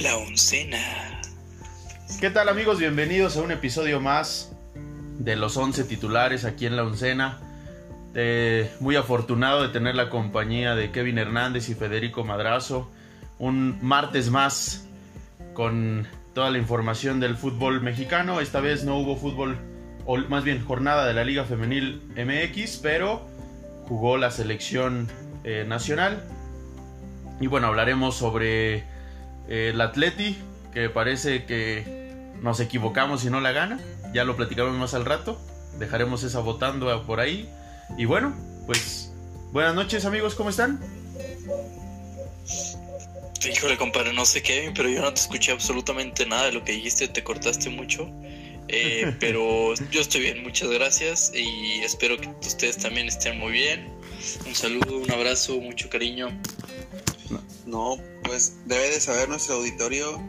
La oncena. ¿Qué tal amigos? Bienvenidos a un episodio más de los 11 titulares aquí en La oncena. Eh, muy afortunado de tener la compañía de Kevin Hernández y Federico Madrazo. Un martes más con toda la información del fútbol mexicano. Esta vez no hubo fútbol, o más bien jornada de la Liga Femenil MX, pero jugó la selección eh, nacional. Y bueno, hablaremos sobre el Atleti, que parece que nos equivocamos y no la gana. Ya lo platicamos más al rato. Dejaremos esa votando por ahí. Y bueno, pues buenas noches amigos, ¿cómo están? Híjole, compadre, no sé qué, pero yo no te escuché absolutamente nada de lo que dijiste, te cortaste mucho. Eh, pero yo estoy bien, muchas gracias y espero que ustedes también estén muy bien. Un saludo, un abrazo, mucho cariño. No, pues debe de saber nuestro auditorio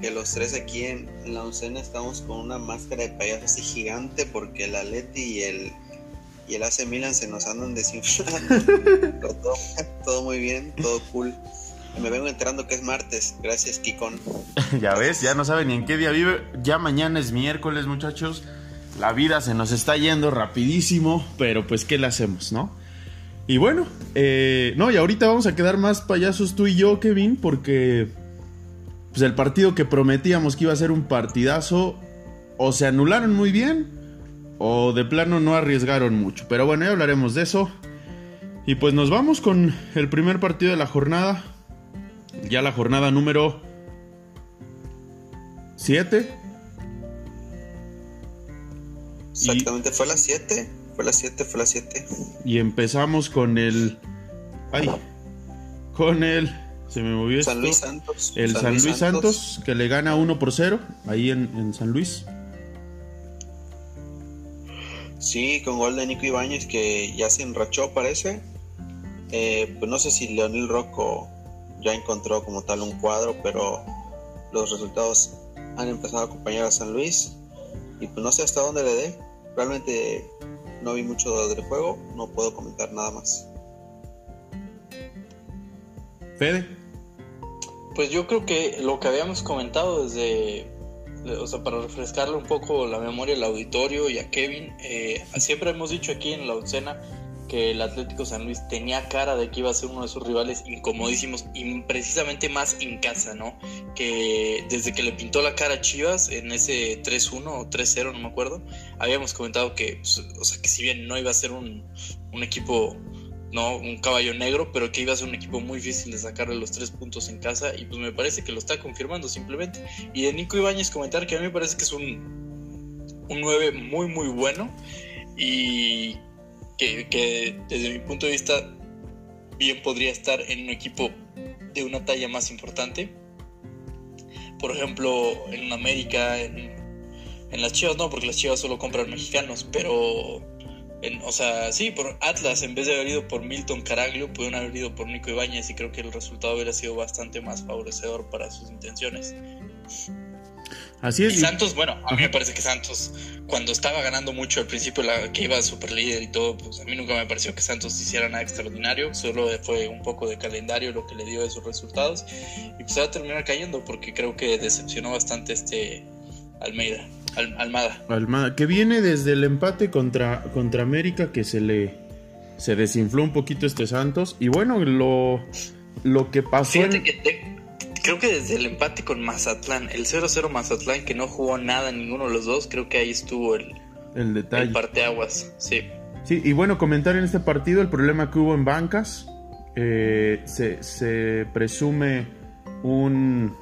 que los tres aquí en, en la oncena estamos con una máscara de payaso así gigante porque el Atleti y el, y el AC Milan se nos andan desinflando. Todo, todo muy bien, todo cool. Me vengo enterando que es martes. Gracias, Kikon. ya ves, ya no saben ni en qué día vive. Ya mañana es miércoles, muchachos. La vida se nos está yendo rapidísimo, pero pues ¿qué le hacemos, no? Y bueno, eh, no, y ahorita vamos a quedar más payasos tú y yo, Kevin, porque pues el partido que prometíamos que iba a ser un partidazo, o se anularon muy bien, o de plano no arriesgaron mucho. Pero bueno, ya hablaremos de eso. Y pues nos vamos con el primer partido de la jornada. Ya la jornada número 7. Exactamente, fue la 7. Fue la 7, fue la 7. Y empezamos con el. Ay. Con el. Se me movió esto. San Luis Santos. El San, Luis Santos, que le gana 1 por 0 ahí en, en, San Luis. Sí, con gol de Nico Ibáñez que ya se enrachó, parece. Eh, pues no sé si Leonel Rocco ya encontró como tal un cuadro, pero los resultados han empezado a acompañar a San Luis. Y pues no sé hasta dónde le dé. Realmente no vi mucho del juego, no puedo comentar nada más. Fede. Pues yo creo que lo que habíamos comentado desde, o sea, para refrescarle un poco la memoria al auditorio y a Kevin, eh, siempre hemos dicho aquí en la oncena que el Atlético San Luis tenía cara de que iba a ser uno de sus rivales incomodísimos y precisamente más en casa, ¿no? Que desde que le pintó la cara a Chivas en ese 3-1 o 3-0, no me acuerdo, habíamos comentado que, pues, o sea, que si bien no iba a ser un, un equipo no un caballo negro, pero que iba a ser un equipo muy difícil de sacarle los tres puntos en casa y pues me parece que lo está confirmando simplemente. Y de Nico Ibáñez comentar que a mí me parece que es un, un 9 muy muy bueno y que, que, desde mi punto de vista bien podría estar en un equipo de una talla más importante. Por ejemplo, en América, en, en las Chivas no, porque las Chivas solo compran mexicanos, pero en, o sea, sí, por Atlas, en vez de haber ido por Milton Caraglio, pudieron haber ido por Nico Ibáñez y creo que el resultado hubiera sido bastante más favorecedor para sus intenciones. Así es. Y Santos, bueno, a mí me parece que Santos, cuando estaba ganando mucho al principio, la, que iba super líder y todo, pues a mí nunca me pareció que Santos hiciera nada extraordinario, solo fue un poco de calendario lo que le dio de sus resultados y pues va a terminar cayendo porque creo que decepcionó bastante este Almeida. Al, Almada. Almada, que viene desde el empate contra, contra América que se le se desinfló un poquito este Santos. Y bueno, lo, lo que pasó. Fíjate en... que de, creo que desde el empate con Mazatlán, el 0-0 Mazatlán, que no jugó nada ninguno de los dos, creo que ahí estuvo el, el detalle. El parteaguas, sí. Sí, y bueno, comentar en este partido el problema que hubo en bancas. Eh, se, se presume un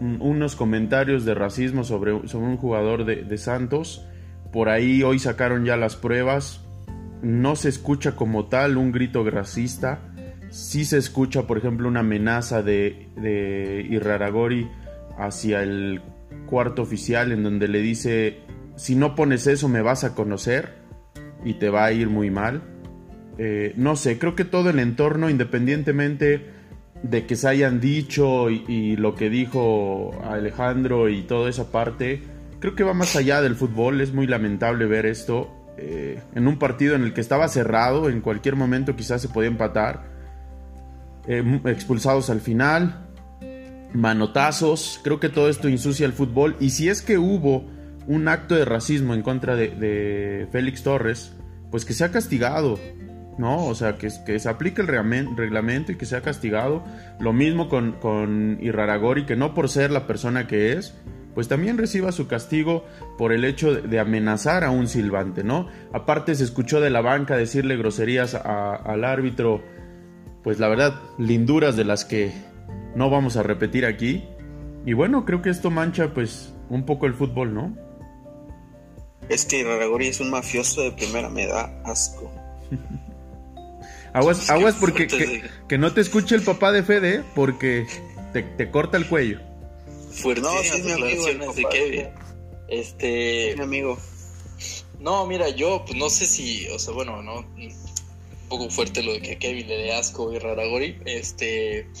unos comentarios de racismo sobre, sobre un jugador de, de, Santos. Por ahí hoy sacaron ya las pruebas. No se escucha como tal un grito racista. Sí se escucha, por ejemplo, una amenaza de, de Irraragori hacia el cuarto oficial en donde le dice, si no pones eso me vas a conocer y te va a ir muy mal. Eh, no sé, creo que todo el entorno, independientemente de que se hayan dicho y, lo que dijo Alejandro y toda esa parte, creo que va más allá del fútbol. Es muy lamentable ver esto eh, en un partido en el que estaba cerrado, en cualquier momento quizás se podía empatar. Eh, expulsados al final. manotazos, creo que todo esto insucia el fútbol. Y si es que hubo un acto de racismo en contra de, Félix Torres, pues que sea castigado, ¿no? O sea, que, que se aplique el reglamento y que sea castigado. Lo mismo con, con Irraragori, que no por ser la persona que es, pues también reciba su castigo por el hecho de, amenazar a un silbante, ¿no? Aparte se escuchó de la banca decirle groserías al árbitro, pues la verdad, linduras de las que no vamos a repetir aquí. Y bueno, creo que esto mancha pues un poco el fútbol, ¿no? Es que Raragori es un mafioso de primera, me da asco. aguas, aguas porque que, no te escuche el papá de Fede porque te, corta el cuello. no, sí, mi amigo, de Kevin. Este. Mi amigo. No, mira, yo pues no sé si, o sea, bueno, no un poco fuerte lo de que Kevin le dé asco y Raragori, este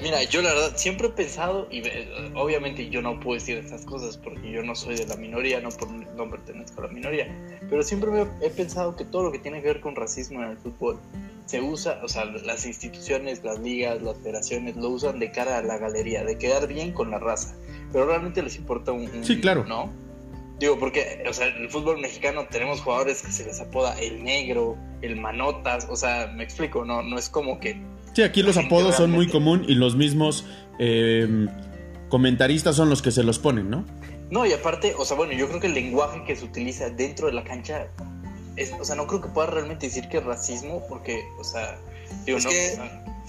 Mira, yo la verdad siempre he pensado, y eh, obviamente yo no puedo decir estas cosas porque yo no soy de la minoría, no, por, no pertenezco a la minoría, pero siempre he pensado que todo lo que tiene que ver con racismo en el fútbol se usa, o sea, las instituciones, las ligas, las federaciones lo usan de cara a la galería, de quedar bien con la raza, pero realmente les importa un... sí, claro. ¿No? Digo, porque, o sea, en el fútbol mexicano tenemos jugadores que se les apoda el negro, el manotas, o sea, me explico, no, no es como que Sí, aquí los apodos son muy común y los mismos eh, comentaristas son los que se los ponen, ¿no? No, y aparte, o sea, bueno, yo creo que el lenguaje que se utiliza dentro de la cancha, es, o sea, no creo que pueda realmente decir que es racismo, porque, o sea, digo, es no, que,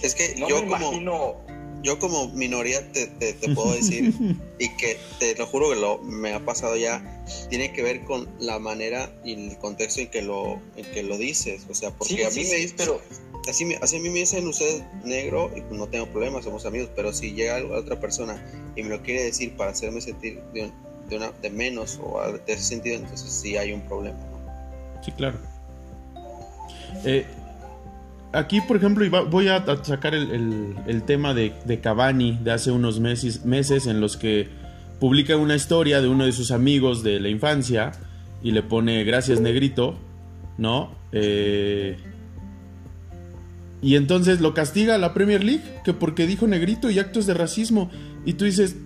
es que yo como, yo como minoría te, te, puedo decir, y que te lo juro que lo, me ha pasado ya, tiene que ver con la manera y el contexto en que lo, en que lo dices, o sea, porque a mí me dice, pero así, así a mí me dicen usted negro y pues no tengo problema, somos amigos, pero si llega otra persona y me lo quiere decir para hacerme sentir de, de, una, de menos o de ese sentido, entonces sí hay un problema. Sí, claro. Eh, aquí, por ejemplo, voy a sacar el, tema de, Cavani de hace unos meses, meses en los que publica una historia de uno de sus amigos de la infancia y le pone gracias negrito, ¿no? Eh, y entonces lo castiga la Premier League, que porque dijo negrito y actos de racismo. Y tú dices,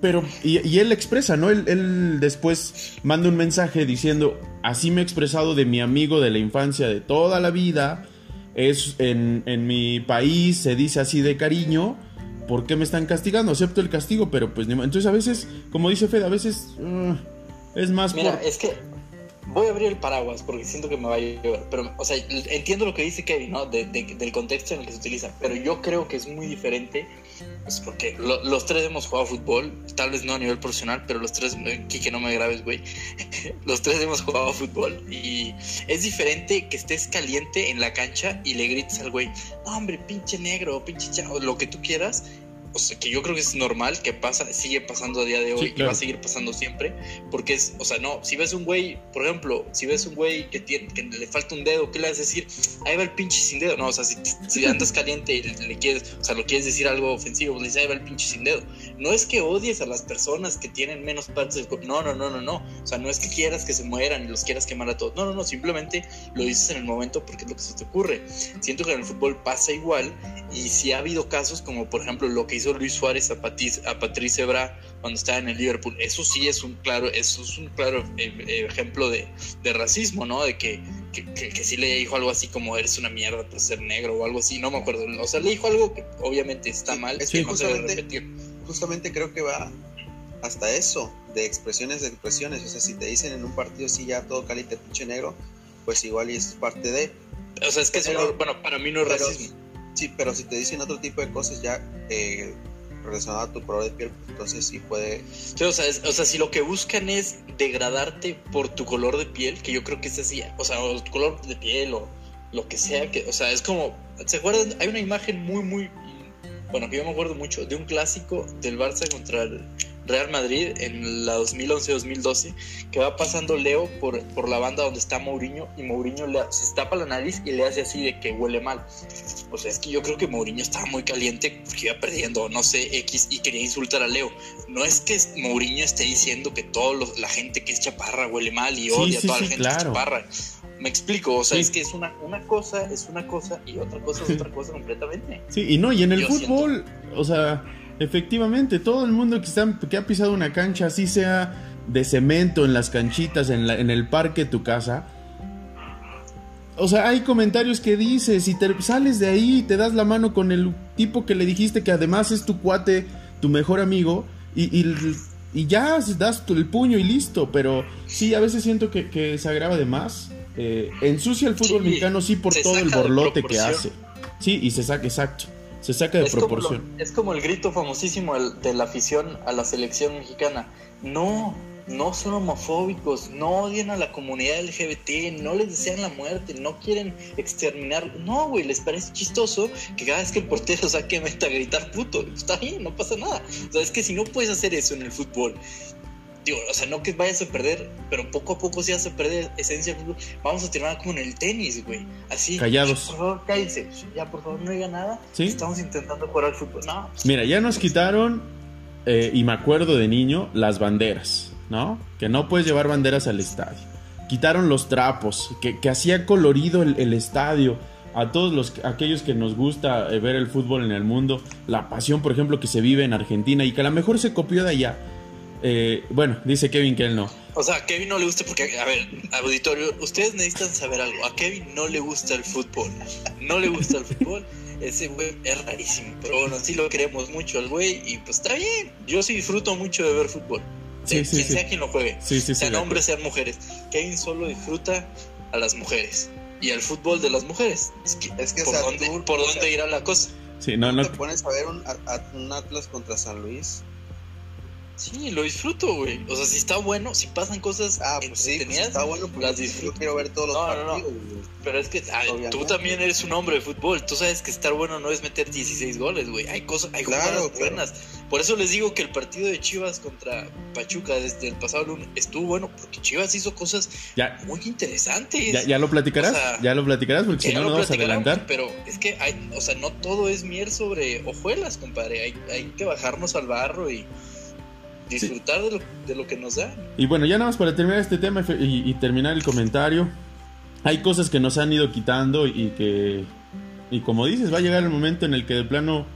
pero, y, él expresa, ¿no? Él, después manda un mensaje diciendo, así me he expresado de mi amigo de la infancia de toda la vida, es en, mi país se dice así de cariño, ¿por qué me están castigando? Acepto el castigo, pero pues entonces a veces, como dice Fede, a veces uh, es más Mira, es que voy a abrir el paraguas porque siento que me va a llover. Pero, o sea, entiendo lo que dice Kevin, ¿no? del contexto en el que se utiliza. Pero yo creo que es muy diferente. Pues porque los tres hemos jugado fútbol. Tal vez no a nivel profesional, pero los tres, que no me grabes, güey. los tres hemos jugado fútbol. Y es diferente que estés caliente en la cancha y le grites al güey, no, hombre, pinche negro, pinche chavo, lo que tú quieras o sea, que yo creo que es normal, que pasa, sigue pasando a día de hoy y va a seguir pasando siempre, porque es, o sea, no, si ves un güey, por ejemplo, si ves un güey que, tiene, que le falta un dedo, ¿qué le vas a decir? Ahí va el pinche sin dedo, no, o sea, si, andas caliente y le, quieres, o sea, lo quieres decir algo ofensivo, pues le dices, ahí va el pinche sin dedo. No es que odies a las personas que tienen menos partes del cuerpo, no, no, no, no, no, o sea, no es que quieras que se mueran y los quieras quemar a todos, no, no, no, simplemente lo dices en el momento porque es lo que se te ocurre. Siento que en el fútbol pasa igual y si ha habido casos como, por ejemplo, lo que hizo Luis Suárez a, Patrice Ebra cuando estaba en el Liverpool. Eso sí es un claro, eso es un claro eh, ejemplo de, racismo, ¿no? De que, que, sí le dijo algo así como eres una mierda por ser negro o algo así, no me acuerdo. O sea, le dijo algo que obviamente está mal, es que justamente, justamente creo que va hasta eso, de expresiones de expresiones. O sea, si te dicen en un partido sí ya todo caliente pinche negro, pues igual y es parte de. O sea, es que bueno, para mí no es racismo. Sí, pero si te dicen otro tipo de cosas ya eh, relacionado a tu color de piel, entonces sí puede... o, sea, o sea, si lo que buscan es degradarte por tu color de piel, que yo creo que es así, o sea, o tu color de piel o lo que sea, que, o sea, es como, ¿se acuerdan? Hay una imagen muy, muy, bueno, que yo me acuerdo mucho, de un clásico del Barça contra el, Real Madrid en la 2011-2012, que va pasando Leo por, por la banda donde está Mourinho y Mourinho le, se tapa la nariz y le hace así de que huele mal. O sea, es que yo creo que Mourinho estaba muy caliente porque iba perdiendo, no sé, X y quería insultar a Leo. No es que Mourinho esté diciendo que toda la gente que es chaparra huele mal y odia a toda la gente que es chaparra. Me explico, o sea, es que es una, una cosa, es una cosa y otra cosa es otra cosa completamente. Sí, y no, y en el fútbol, o sea, efectivamente, todo el mundo que, está, que ha pisado una cancha, así sea de cemento en las canchitas, en, la, en el parque de tu casa, o sea, hay comentarios que dices y te sales de ahí y te das la mano con el tipo que le dijiste que además es tu cuate, tu mejor amigo, y, y, ya das el puño y listo. Pero sí, a veces siento que, se agrava de más. Eh, ensucia el fútbol mexicano, sí, por todo el borlote que hace. Sí, y se saca, exacto. Se saca de proporción. es como el grito famosísimo de la afición a la selección mexicana. No, no son homofóbicos, no odian a la comunidad LGBT, no les desean la muerte, no quieren exterminar. No, güey, les parece chistoso que cada vez que el portero saque meta a gritar puto. Está bien, no pasa nada. O sea, es que si no puedes hacer eso en el fútbol, digo, o sea, no que vayas a perder, pero poco a poco sí vas a perder esencia del fútbol. Vamos a terminar como en el tenis, güey. Así. Callados. Por favor, cállense. Ya, por favor, no diga nada. ¿Sí? Estamos intentando jugar al fútbol. No. Mira, ya nos quitaron, eh, y me acuerdo de niño, las banderas. ¿no? Que no puedes llevar banderas al estadio. Quitaron los trapos, que, hacía colorido el, estadio. A todos los, aquellos que nos gusta eh, ver el fútbol en el mundo, la pasión, por ejemplo, que se vive en Argentina y que a lo mejor se copió de allá. Eh, bueno, dice Kevin que él no. O sea, a Kevin no le gusta porque, a ver, auditorio, ustedes necesitan saber algo. A Kevin no le gusta el fútbol. No le gusta el fútbol. Ese güey es rarísimo. Pero bueno, sí lo queremos mucho al güey y pues está bien. Yo sí disfruto mucho de ver fútbol quien sea quien lo juegue, sean hombres, sean mujeres. Kevin solo disfruta a las mujeres y al fútbol de las mujeres. Es que, es que por, dónde, por dónde irá la cosa. Sí, no, no. Te pones a ver un, un Atlas contra San Luis Sí, lo disfruto, güey. O sea, si está bueno, si pasan cosas ah, pues sí, pues está bueno, las disfruto. quiero ver todos los partidos. Pero es que tú también eres un hombre de fútbol. Tú sabes que estar bueno no es meter 16 goles, güey. Hay cosas, hay claro, buenas. Por eso les digo que el partido de Chivas contra Pachuca desde el pasado lunes estuvo bueno, porque Chivas hizo cosas muy interesantes. Ya, lo platicarás, ya lo platicarás, porque si no, no vamos a adelantar. Pero es que, hay, o sea, no todo es miel sobre hojuelas, compadre. Hay, hay que bajarnos al barro y disfrutar de, lo, de, lo, que nos da. Y bueno, ya nada más para terminar este tema y, terminar el comentario, hay cosas que nos han ido quitando y que, y como dices, va a llegar el momento en el que de plano,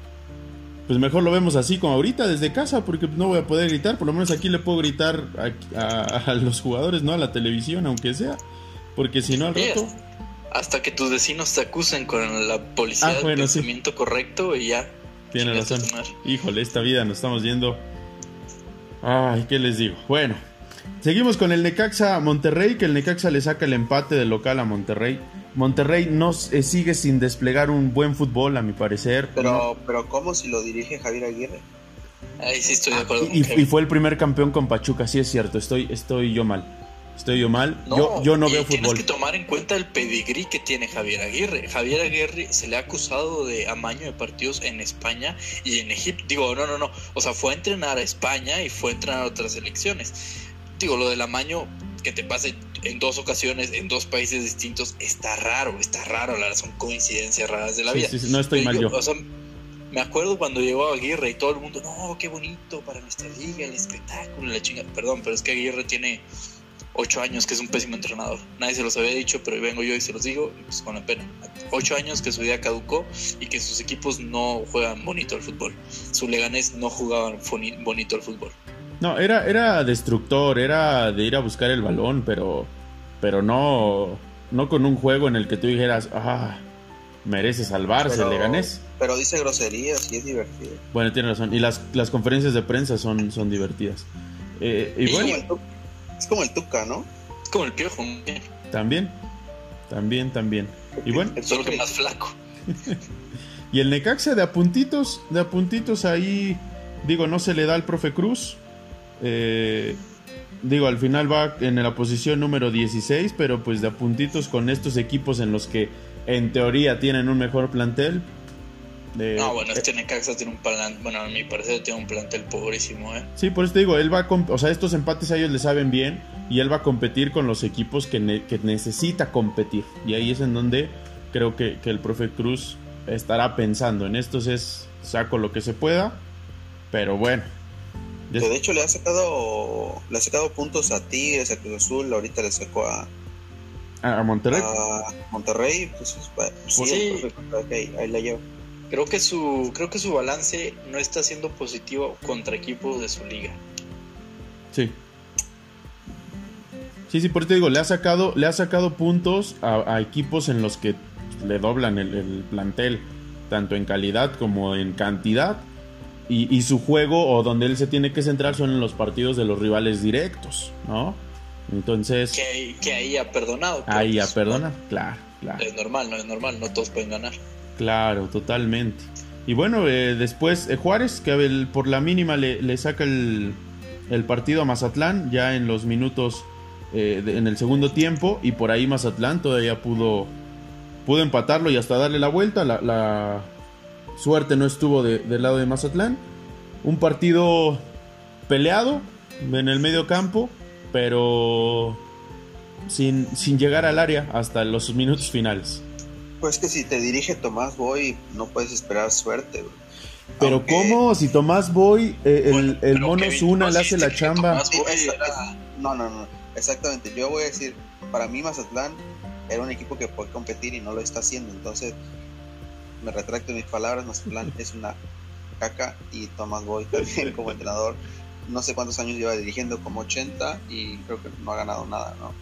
pues mejor lo vemos así como ahorita desde casa, porque no voy a poder gritar, por lo menos aquí le puedo gritar a, los jugadores, no a la televisión, aunque sea, porque si no al rato... Hasta que tus vecinos te acusen con la policía ah, del pensamiento correcto y ya. Tiene razón. Híjole, esta vida nos estamos yendo Ay, ¿qué les digo? Bueno, seguimos con el Necaxa Monterrey, que el Necaxa le saca el empate del local a Monterrey. Monterrey no eh, sigue sin desplegar un buen fútbol, a mi parecer. Pero, pero ¿cómo si lo dirige Javier Aguirre? Ahí sí estoy de acuerdo. y, fue el primer campeón con Pachuca, sí es cierto, estoy, estoy yo mal. Estoy yo mal. yo, yo no veo fútbol. Tienes que tomar en cuenta el pedigrí que tiene Javier Aguirre. Javier Aguirre se le ha acusado de amaño de partidos en España y en Egipto. Digo, no, no, no. O sea, fue a entrenar a España y fue a entrenar a otras selecciones. Digo, lo del amaño que te pase en dos ocasiones en dos países distintos está raro, está raro. La son coincidencias raras de la vida. Sí, sí, no estoy mal yo. O sea, me acuerdo cuando llegó Aguirre y todo el mundo, no, qué bonito para nuestra liga, el espectáculo, la chinga. Perdón, pero es que Aguirre tiene ocho años que es un pésimo entrenador. Nadie se los había dicho, pero vengo yo y se los digo, pues con la pena. Ocho años que su día caducó y que sus equipos no juegan bonito al fútbol. Su Leganés no jugaban bonito al fútbol. No, era, era destructor, era de ir a buscar el balón, pero, pero no, no con un juego en el que tú dijeras, ah, merece salvarse el Leganés. Pero dice groserías y es divertido. Bueno, tiene razón. Y las, las conferencias de prensa son, son divertidas. Eh, y bueno. Es como el Tuca, ¿no? Es como el Piojo. También, también, también. Y bueno. Solo que más flaco. y el Necaxa de apuntitos, de apuntitos ahí, digo, no se le da al profe Cruz. Eh, digo, al final va en la posición número 16, pero pues de apuntitos con estos equipos en los que en teoría tienen un mejor plantel, no, bueno, este Necaxa tiene un plantel, bueno, a mi parecer tiene un plantel pobrísimo, ¿eh? Sí, por eso te digo, él va a, o sea, estos empates a ellos le saben bien y él va a competir con los equipos que, que necesita competir. Y ahí es en donde creo que, el profe Cruz estará pensando. En estos es saco lo que se pueda, pero bueno. de hecho le ha sacado le ha sacado puntos a Tigres, a Cruz Azul, ahorita le sacó a, A Monterrey. A Monterrey, pues, pues sí, Sí. ok, ahí la llevo. Creo que su creo que su balance no está siendo positivo contra equipos de su liga. Sí. Sí, sí, por eso te digo, le ha sacado, le ha sacado puntos a, a equipos en los que le doblan el, el plantel, tanto en calidad como en cantidad. Y, y su juego, o donde él se tiene que centrar, son en los partidos de los rivales directos, ¿no? Entonces, Que, que ahí ha perdonado. pero, ahí a pues, perdona, claro, claro. Es normal, no es normal, no todos pueden ganar. Claro, totalmente. Y bueno, eh, después eh, Juárez, que el- por la mínima le, saca el, partido a Mazatlán, ya en los minutos, eh, en el segundo tiempo, y por ahí Mazatlán todavía pudo, pudo empatarlo y hasta darle la vuelta. La, suerte no estuvo de- del lado de Mazatlán. Un partido peleado en el medio campo, pero sin, sin llegar al área hasta los minutos finales. Pues que si te dirige Tomás Boy, no puedes esperar suerte. Pero Aunque- ¿cómo? Si Tomás Boy, eh, el, Bueno, el mono Zuna no le hace la chamba. Tomás Sí, era- no, no, no, exactamente. Yo voy a decir, para mí Mazatlán era un equipo que puede competir y no lo está haciendo. Entonces, me retracto mis palabras. Mazatlán es una caca y Tomás Boy también como entrenador. No sé cuántos años lleva dirigiendo, como 80 y creo que no ha ganado nada, ¿no?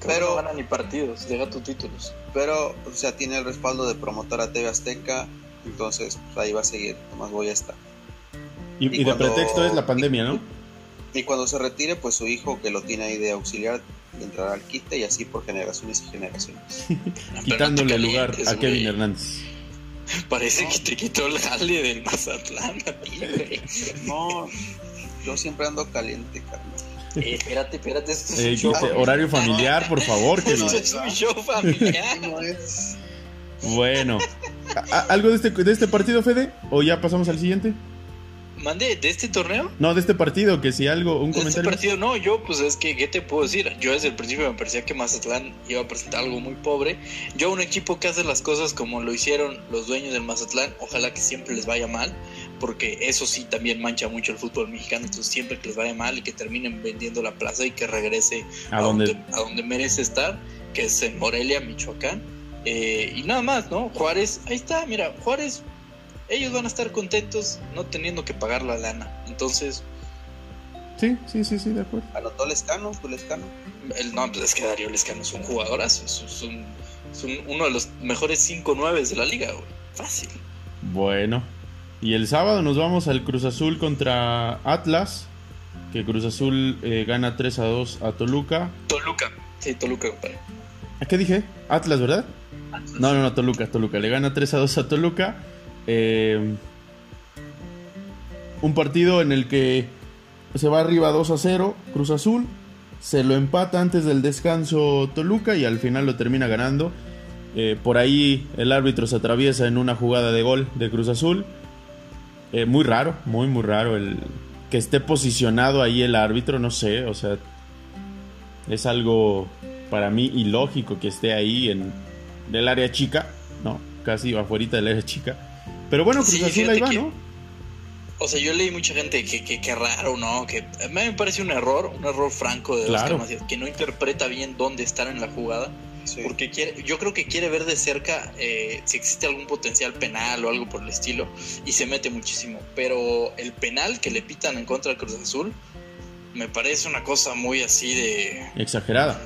Creo Pero- no gana ni partidos, llega tus títulos. Pero, o sea, tiene el respaldo de promotora TV Azteca. Entonces, pues, ahí va a seguir. Tomás Boy está. Y, y y de pretexto es la pandemia, ¿no? Y cuando se retire, pues su hijo que lo tiene ahí de auxiliar entrará al quite y así por generaciones y generaciones. Quitándole te lugar a Kevin güey. Hernández. Parece que te quitó el jale del Mazatlán a güey. No, yo siempre ando caliente, carnal. Eh, espérate, espérate, esto es Eh, show horario familiar, por favor. Esto es un show familiar. Bueno. ¿A- a- ¿Algo de este, de este partido, Fede? ¿O ya pasamos al siguiente? Mande, ¿de este torneo? No, de este partido, que si algo, un De este comentario. partido no, yo pues es que, ¿qué te puedo decir? Yo desde el principio me parecía que Mazatlán iba a presentar algo muy pobre. Yo un equipo que hace las cosas como lo hicieron los dueños del Mazatlán, ojalá que siempre les vaya mal, porque eso sí también mancha mucho el fútbol mexicano, entonces siempre que les vaya mal y que terminen vendiendo la plaza y que regrese ¿A dónde? a donde merece estar, que es en Morelia, Michoacán. Eh, y nada más, ¿no? Juárez, ahí está, mira, Juárez, ellos van a estar contentos no teniendo que pagar la lana. Entonces, Sí, sí, sí, sí, de acuerdo. Anotó Lescano, tu Lescano. el, no, pues es que Darío Lescano es un jugadorazo, es, es un- es un- uno de los mejores 5-9 de la liga, güey. Fácil. Bueno. Y el sábado nos vamos al Cruz Azul contra Atlas. Que Cruz Azul eh, gana 3 a 2 a Toluca. Toluca. Sí, Toluca, compadre. ¿A qué dije? Atlas, ¿verdad? No, no, no, Toluca, Toluca. Le gana 3 a 2 a Toluca. Eh, un partido en el que se va arriba 2 a 0 Cruz Azul. Se lo empata antes del descanso Toluca y al final lo termina ganando. Eh, por ahí el árbitro se atraviesa en una jugada de gol de Cruz Azul. Eh, muy raro, muy, muy raro el que esté posicionado ahí el árbitro, no sé, o sea, es algo para mí ilógico que esté ahí en el área chica, ¿no? Casi afuera del área chica. Pero bueno, Cruz Sí, Azul ahí va, que- ¿no? O sea, yo leí mucha gente que, que, que raro, ¿no? Que a mí me parece un error, un error franco de Claro. Oscar Macías, que no interpreta bien dónde estar en la jugada. Sí. Porque quiere, yo creo que quiere ver de cerca eh, si existe algún potencial penal o algo por el estilo y se mete muchísimo. Pero el penal que le pitan en contra del Cruz Azul me parece una cosa muy así de... Exagerada.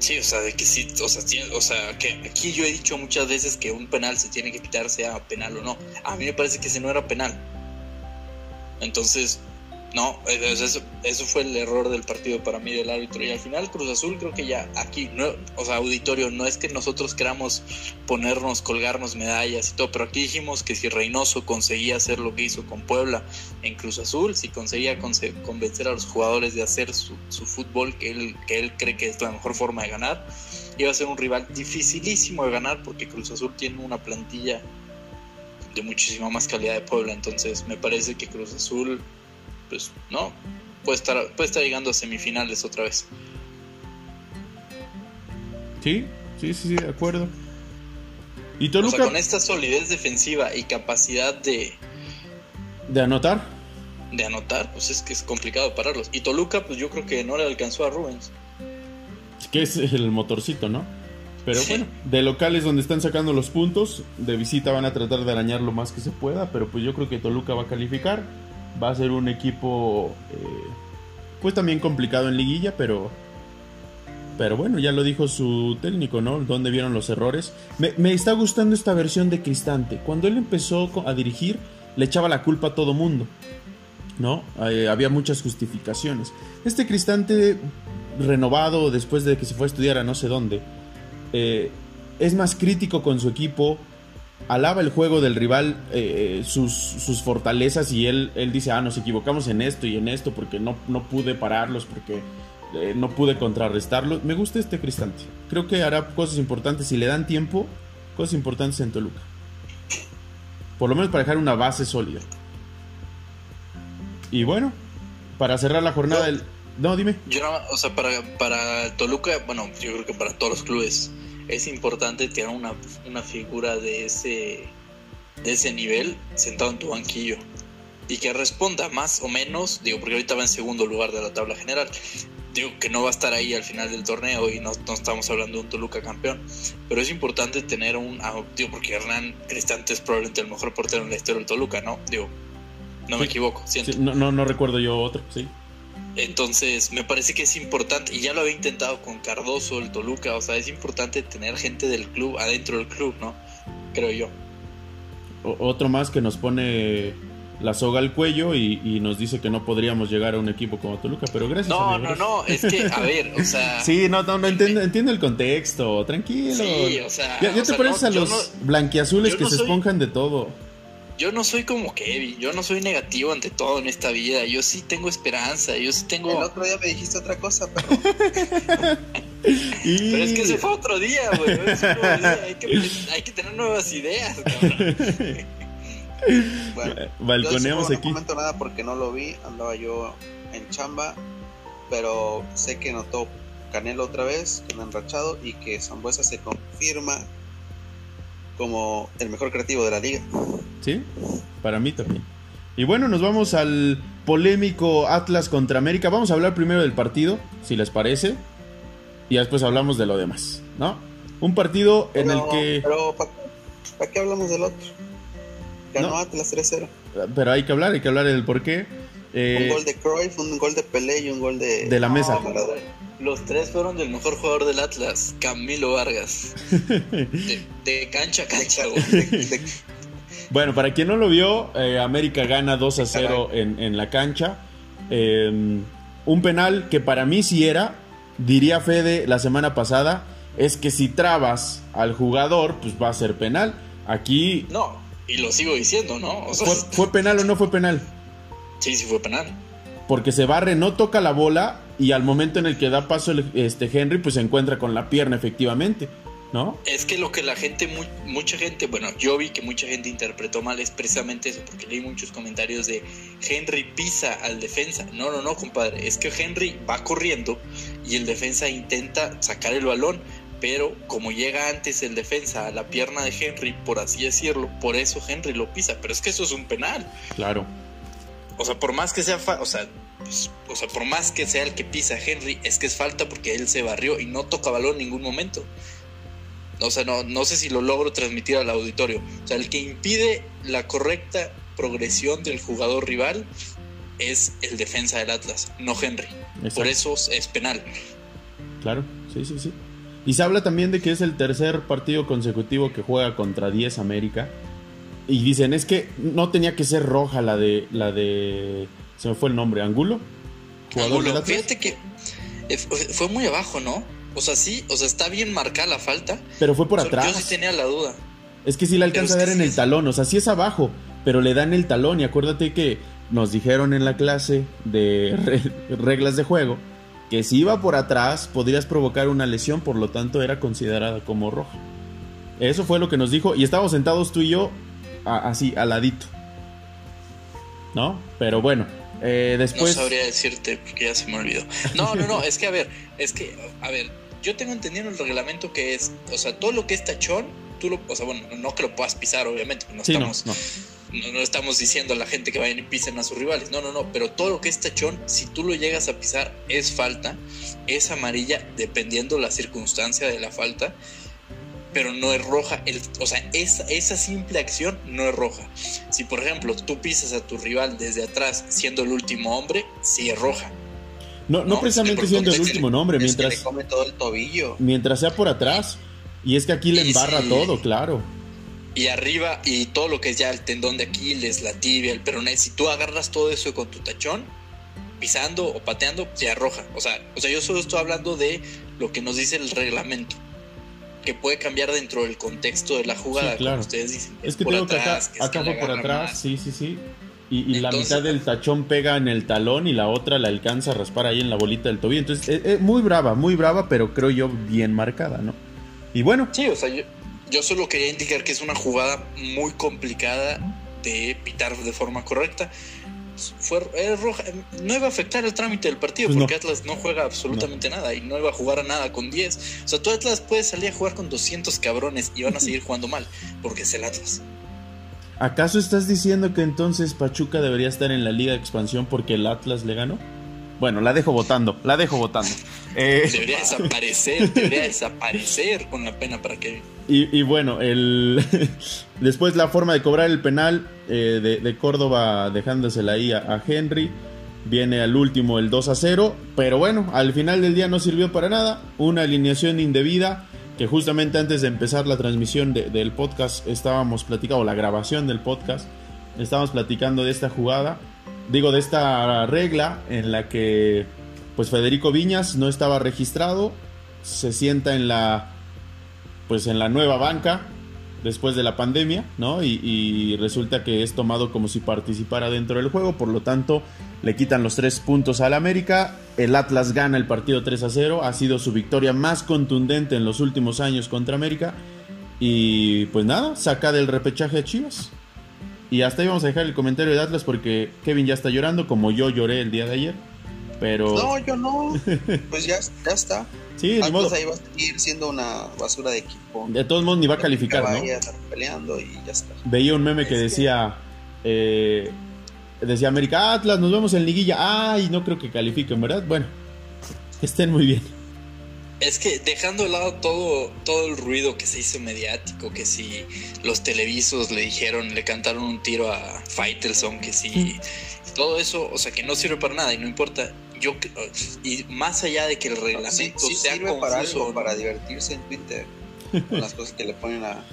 Sí, o sea, de que sí, o sea, tiene- o sea, que aquí yo he dicho muchas veces que un penal se tiene que pitar sea penal o no. A mí me parece que ese no era penal. Entonces, no, eh, eso, eso fue el error del partido para mí del árbitro. Y al final Cruz Azul creo que ya aquí, no, o sea, auditorio, no es que nosotros queramos ponernos, colgarnos medallas y todo, pero aquí dijimos que si Reynoso conseguía hacer lo que hizo con Puebla en Cruz Azul, si conseguía convencer a los jugadores de hacer su, su fútbol que él, que él cree que es la mejor forma de ganar, iba a ser un rival dificilísimo de ganar porque Cruz Azul tiene una plantilla de muchísima más calidad de Puebla, entonces me parece que Cruz Azul, pues no, puede estar, puede estar llegando a semifinales otra vez. Sí, sí, sí, sí, de acuerdo. Y O Toluca sea, con esta solidez defensiva y capacidad de, de anotar. de anotar, pues es que es complicado pararlos. Y Toluca, pues yo creo que no le alcanzó a Rubens. que es el motorcito, ¿no? Pero bueno, de locales donde están sacando los puntos, de visita van a tratar de arañar lo más que se pueda, pero pues yo creo que Toluca va a calificar, va a ser un equipo eh, pues también complicado en liguilla, pero pero bueno, ya lo dijo su técnico, ¿no? Donde vieron los errores. Me, está gustando esta versión de Cristante. Cuando él empezó a dirigir, le echaba la culpa a todo mundo. ¿No? Eh, había muchas justificaciones. Este Cristante renovado después de que se fue a estudiar a no sé dónde, eh, es más crítico con su equipo, alaba el juego del rival, eh, sus, sus, fortalezas y él, él dice, ah, nos equivocamos en esto y en esto porque no, no pude pararlos, porque eh, no pude contrarrestarlo. Me gusta este Cristante. Creo que hará cosas importantes si le dan tiempo, cosas importantes en Toluca. Por lo menos para dejar una base sólida. Y bueno, para cerrar la jornada del... No, dime. Yo no, o sea, para, para Toluca, bueno, yo creo que para todos los clubes es importante tener una, una figura de ese, de ese nivel sentado en tu banquillo y que responda más o menos, digo, porque ahorita va en segundo lugar de la tabla general, digo que no va a estar ahí al final del torneo y no, no, estamos hablando de un Toluca campeón, pero es importante tener un, ah, digo, porque Hernán Cristante es probablemente el mejor portero en la historia del Toluca, ¿no? Digo, no me equivoco, sí, no, no, no recuerdo yo otro, sí. Entonces, me parece que es importante, y ya lo había intentado con Cardoso, el Toluca, o sea, es importante tener gente del club adentro del club, ¿no? Creo yo. O, otro más que nos pone la soga al cuello y, y, nos dice que no podríamos llegar a un equipo como Toluca, pero gracias. No, no, no, es que, a ver, o sea... sí, no, no, no entiendo, entiendo, el contexto, tranquilo. Sí, o sea... Ya, ya te sea, pareces no, a los no, blanquiazules que no se soy... esponjan de todo. Yo no soy como Kevin, yo no soy negativo ante todo en esta vida, yo sí tengo esperanza, yo sí tengo... El otro día me dijiste otra cosa, pero... y... Pero es que ese fue otro día, güey, hay, que, hay que tener nuevas ideas, cabrón. Bueno, balconeamos yo aquí. No comento nada porque no lo vi, andaba yo en chamba, pero sé que notó Canelo otra vez, que me enrachado y que Zambuesa se confirma como el mejor creativo de la liga. Sí, para mí también. Y bueno, nos vamos al polémico Atlas contra América. Vamos a hablar primero del partido, si les parece, y después hablamos de lo demás, ¿no? Un partido en pero, el que... Pero, ¿para pa qué hablamos del otro? Ganó no. Atlas 3-0. Pero hay que hablar, hay que hablar del por qué. Eh, un gol de Cruyff, un gol de Pelé y un gol de... De la mesa. No, los tres fueron del mejor jugador del Atlas, Camilo Vargas. de, de, cancha a cancha, güey. bueno, para quien no lo vio, eh, América gana 2 a 0 en, en la cancha. Eh, un penal que para mí sí era, diría Fede la semana pasada, es que si trabas al jugador, pues va a ser penal. Aquí... No, y lo sigo diciendo, ¿no? O sea, ¿Fue, ¿Fue, penal o no fue penal? Sí, sí fue penal. Porque se barre, no toca la bola y al momento en el que da paso el, este Henry, pues se encuentra con la pierna efectivamente, ¿no? Es que lo que la gente, mu mucha gente, bueno, yo vi que mucha gente interpretó mal es precisamente eso, porque leí muchos comentarios de Henry pisa al defensa. No, no, no, compadre, es que Henry va corriendo y el defensa intenta sacar el balón, pero como llega antes el defensa a la pierna de Henry, por así decirlo, por eso Henry lo pisa. Pero es que eso es un penal. Claro. O sea, por más que sea, o sea, pues, o sea, por más que sea el que pisa a Henry, es que es falta porque él se barrió y no toca balón en ningún momento. O sea, no, no sé si lo logro transmitir al auditorio. O sea, el que impide la correcta progresión del jugador rival es el defensa del Atlas, no Henry. Exacto. Por eso es penal. Claro, sí, sí, sí. Y se habla también de que es el tercer partido consecutivo que juega contra 10 América. Y dicen, es que no tenía que ser roja la de. la de. Se me fue el nombre, Angulo. Angulo, fíjate que fue muy abajo, ¿no? O sea, sí, o sea, está bien marcada la falta. Pero fue por o sea, atrás. Yo sí tenía la duda. Es que sí la alcanza a ver en el talón, o sea, sí es abajo, pero le dan el talón. Y acuérdate que nos dijeron en la clase de re reglas de juego que si iba por atrás podrías provocar una lesión, por lo tanto era considerada como roja. Eso fue lo que nos dijo y estábamos sentados tú y yo a, así, al ladito. ¿No? Pero bueno, eh, después... No sabría decirte porque ya se me olvidó. No, no, no, es que a ver, es que, a ver, yo tengo entendido el reglamento que es, o sea, todo lo que es tachón, tú lo, o sea, bueno, no que lo puedas pisar, obviamente, no sí, estamos... No, no. no, estamos diciendo a la gente que vayan y pisen a sus rivales, no, no, no, pero todo lo que es tachón, si tú lo llegas a pisar, es falta, es amarilla, dependiendo la circunstancia de la falta, pero no es roja. El, o sea, esa, esa simple acción no es roja. Si, por ejemplo, tú pisas a tu rival desde atrás siendo el último hombre, sí es roja. No, no, precisamente siendo el último nombre, mientras. come todo el tobillo. Mientras sea por atrás. Y es que aquí le embarra todo, claro. Y arriba, y todo lo que es ya el tendón de Aquiles, la tibia, el peroné, si tú agarras todo eso con tu tachón, pisando o pateando, se arroja. O sea, o sea, yo solo estoy hablando de lo que nos dice el reglamento. Que puede cambiar dentro del contexto de la jugada, claro. ustedes dicen. es que tengo que acá, acá por atrás, sí, sí, sí. Y, la mitad del tachón pega en el talón y la otra la alcanza a raspar ahí en la bolita del tobillo. Entonces, es, eh, eh, muy brava, muy brava, pero creo yo bien marcada, ¿no? Y bueno. Sí, o sea, yo, solo quería indicar que es una jugada muy complicada de pitar de forma correcta. Fue roja, no iba a afectar el trámite del partido pues porque Atlas no juega absolutamente nada y no iba a jugar a nada con 10. O sea, tú Atlas puedes salir a jugar con 200 cabrones y van a seguir jugando mal porque es el Atlas. ¿Acaso estás diciendo que entonces Pachuca debería estar en la Liga de Expansión porque el Atlas le ganó? Bueno, la dejo votando, la dejo votando. Eh, debería desaparecer, debería desaparecer con la pena para que... Y, bueno, el después la forma de cobrar el penal eh, de, Córdoba dejándosela ahí a, Henry. Viene al último el 2 a 0, pero bueno, al final del día no sirvió para nada. Una alineación indebida que justamente antes de empezar la transmisión del podcast estábamos platicando, la grabación del podcast, estábamos platicando de esta jugada, digo, de esta regla en la que pues Federico Viñas no estaba registrado, se sienta en la pues en la nueva banca después de la pandemia, ¿no? Y, resulta que es tomado como si participara dentro del juego, por lo tanto le quitan los tres puntos al América, el Atlas gana el partido 3 a 0, ha sido su victoria más contundente en los últimos años contra América y pues nada, saca del repechaje a Chivas. Y hasta ahí vamos a dejar el comentario de Atlas porque Kevin ya está llorando como yo lloré el día de ayer. Pero... No, yo no. Pues ya, ya está. Sí, de modo... ahí va a seguir siendo una basura de equipo. De todos modos ni va a calificar, ¿no? peleando y ya está. Veía un meme que decía... Eh, decía América Atlas, nos vemos en liguilla. Ay, no creo que califiquen, ¿verdad? Bueno, estén muy bien. Es que dejando de lado todo, todo el ruido que se hizo mediático, que si los televisos le dijeron, le cantaron un tiro a Faitelson, que si todo eso, o sea, que no sirve para nada y no importa. Yo y más allá de que el reglamento sea sirve para algo, para divertirse en Twitter con las cosas que le ponen a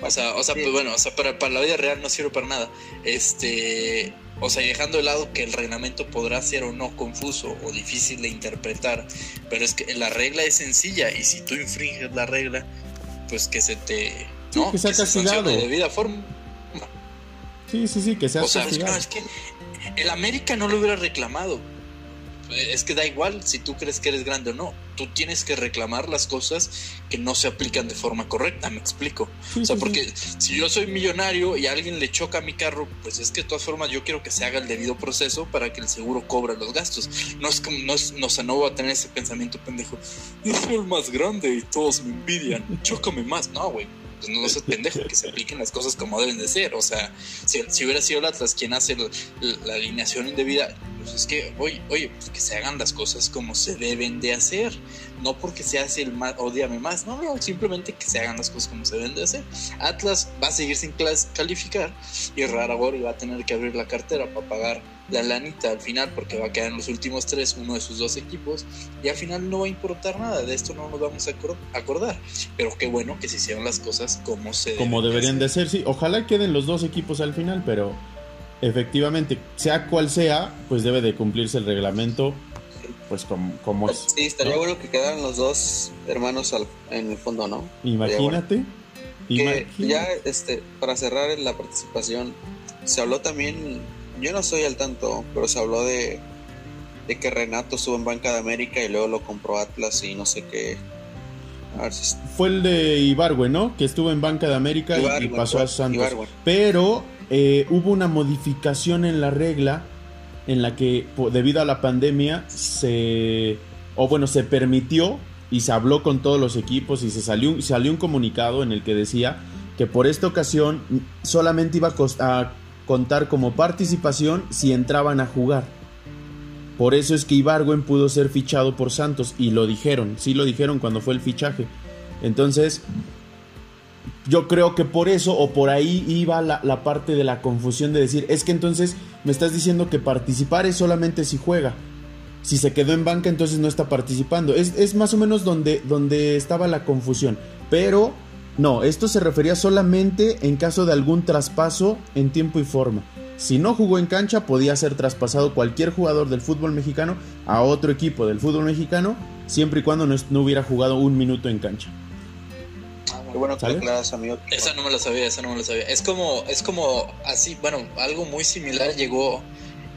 o sea, o sea pues bueno, o sea, para, para la vida real no sirve para nada. Este, o sea, dejando de lado que el reglamento podrá ser o no confuso o difícil de interpretar, pero es que la regla es sencilla y si tú infringes la regla, pues que se te... ¿no? que sea castigado. De debida forma. Sí, sí, sí, que sea o sea, es que el América no lo hubiera reclamado es que da igual si tú crees que eres grande o no. Tú tienes que reclamar las cosas que no se aplican de forma correcta, me explico. o sea, porque si yo soy millonario y alguien le choca a mi carro, pues es que de todas formas yo quiero que se haga el debido proceso para que el seguro cobre los gastos. No es como, no, es, no, o no voy a tener ese pensamiento pendejo. Yo soy el más grande y todos me envidian. Chócame más. No, güey pues no seas pendejo, que se apliquen las cosas como deben de ser. O sea, si, si hubiera sido el Atlas quien hace la alineación indebida, pues es que, oye, oye, pues que se hagan las cosas como se deben de hacer. No porque se hace el más, odiame más, no, no, simplemente que se hagan las cosas como se deben de hacer. Atlas va a seguir sin calificar y Raragori va a tener que abrir la cartera para pagar la lanita al final porque va a quedar en los últimos tres uno de sus dos equipos y al final no va a importar nada, de esto no nos vamos a acordar, pero qué bueno que se hicieron las cosas como se como deberían de ser, sí, ojalá queden los dos equipos al final, pero efectivamente, sea cual sea, pues debe de cumplirse el reglamento pues como, como es. Sí, estaría bueno que quedaran los dos hermanos en el fondo, ¿no? Imagínate. ya este para cerrar la participación se habló también yo no soy al tanto, pero se habló de, de que Renato estuvo en Banca de América y luego lo compró Atlas y no sé qué. Fue el de Ibargüe, ¿no? Que estuvo en Banca de América y pasó a Santos. Pero eh, hubo una modificación en la regla en la que debido a la pandemia se o bueno se permitió y se habló con todos los equipos y se salió, salió un comunicado en el que decía que por esta ocasión solamente iba a contar como participación si entraban a jugar. Por eso es que Ibargüen pudo ser fichado por Santos y lo dijeron, sí lo dijeron cuando fue el fichaje. Entonces, yo creo que por eso o por ahí iba la, parte de la confusión de decir, es que entonces me estás diciendo que participar es solamente si juega. Si se quedó en banca, entonces no está participando. Es, más o menos donde, donde estaba la confusión. Pero no, esto se refería solamente en caso de algún traspaso en tiempo y forma. Si no jugó en cancha, podía ser traspasado cualquier jugador del fútbol mexicano a otro equipo del fútbol mexicano, siempre y cuando no, hubiera jugado un minuto en cancha. Qué bueno que amigo. Esa no me la sabía, esa no me la sabía. Es como, es como así, bueno, algo muy similar llegó,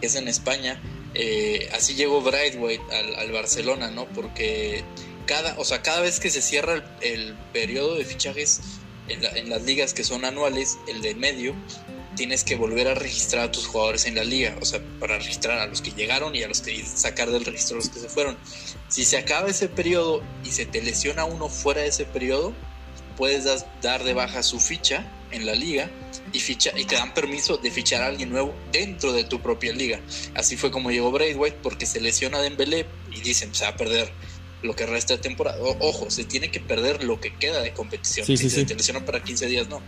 es en España, eh, así llegó Brightway al, al Barcelona, ¿no? Porque cada, o sea, cada vez que se cierra el, periodo de fichajes en, las ligas que son anuales, el de medio, tienes que volver a registrar a tus jugadores en la liga, o sea, para registrar a los que llegaron y a los que sacar del registro a los que se fueron. Si se acaba ese periodo y se te lesiona uno fuera de ese periodo, puedes dar de baja su ficha en la liga y, ficha, y te dan permiso de fichar a alguien nuevo dentro de tu propia liga. Así fue como llegó Braithwaite porque se lesiona Dembélé y dicen se va a perder lo que resta de temporada. ojo, se tiene que perder lo que queda de competición. si se lesiona para 15 días, no.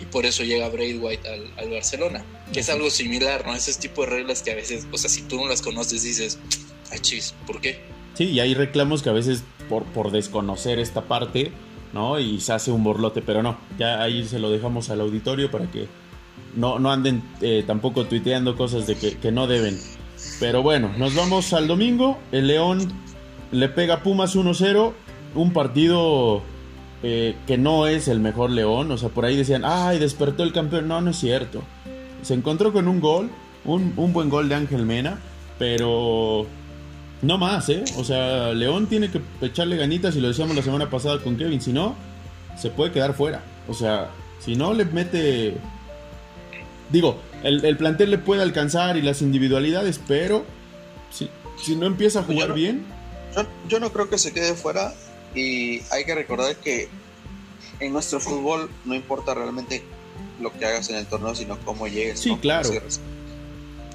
Y por eso llega Braithwaite al, al Barcelona, que es algo similar, ¿no? Ese tipo de reglas que a veces, o sea, si tú no las conoces, dices, ay, chis, ¿por qué? Sí, y hay reclamos que a veces por, por desconocer esta parte, ¿no? Y se hace un borlote, pero no, ya ahí se lo dejamos al auditorio para que no, no anden eh, tampoco tuiteando cosas de que, que no deben. Pero bueno, nos vamos al domingo. El León le pega Pumas 1-0, un partido eh, que no es el mejor León, o sea, por ahí decían, ay, despertó el campeón, no, no es cierto. Se encontró con un gol, un, buen gol de Ángel Mena, pero no más, ¿eh? O sea, León tiene que echarle ganitas y lo decíamos la semana pasada con Kevin, si no, se puede quedar fuera. O sea, si no le mete... Digo, el, plantel le puede alcanzar y las individualidades, pero si, si no empieza a jugar bien, yo, no creo que se quede fuera y hay que recordar que en nuestro fútbol no importa realmente lo que hagas en el torneo, sino cómo llegues. Sí, claro.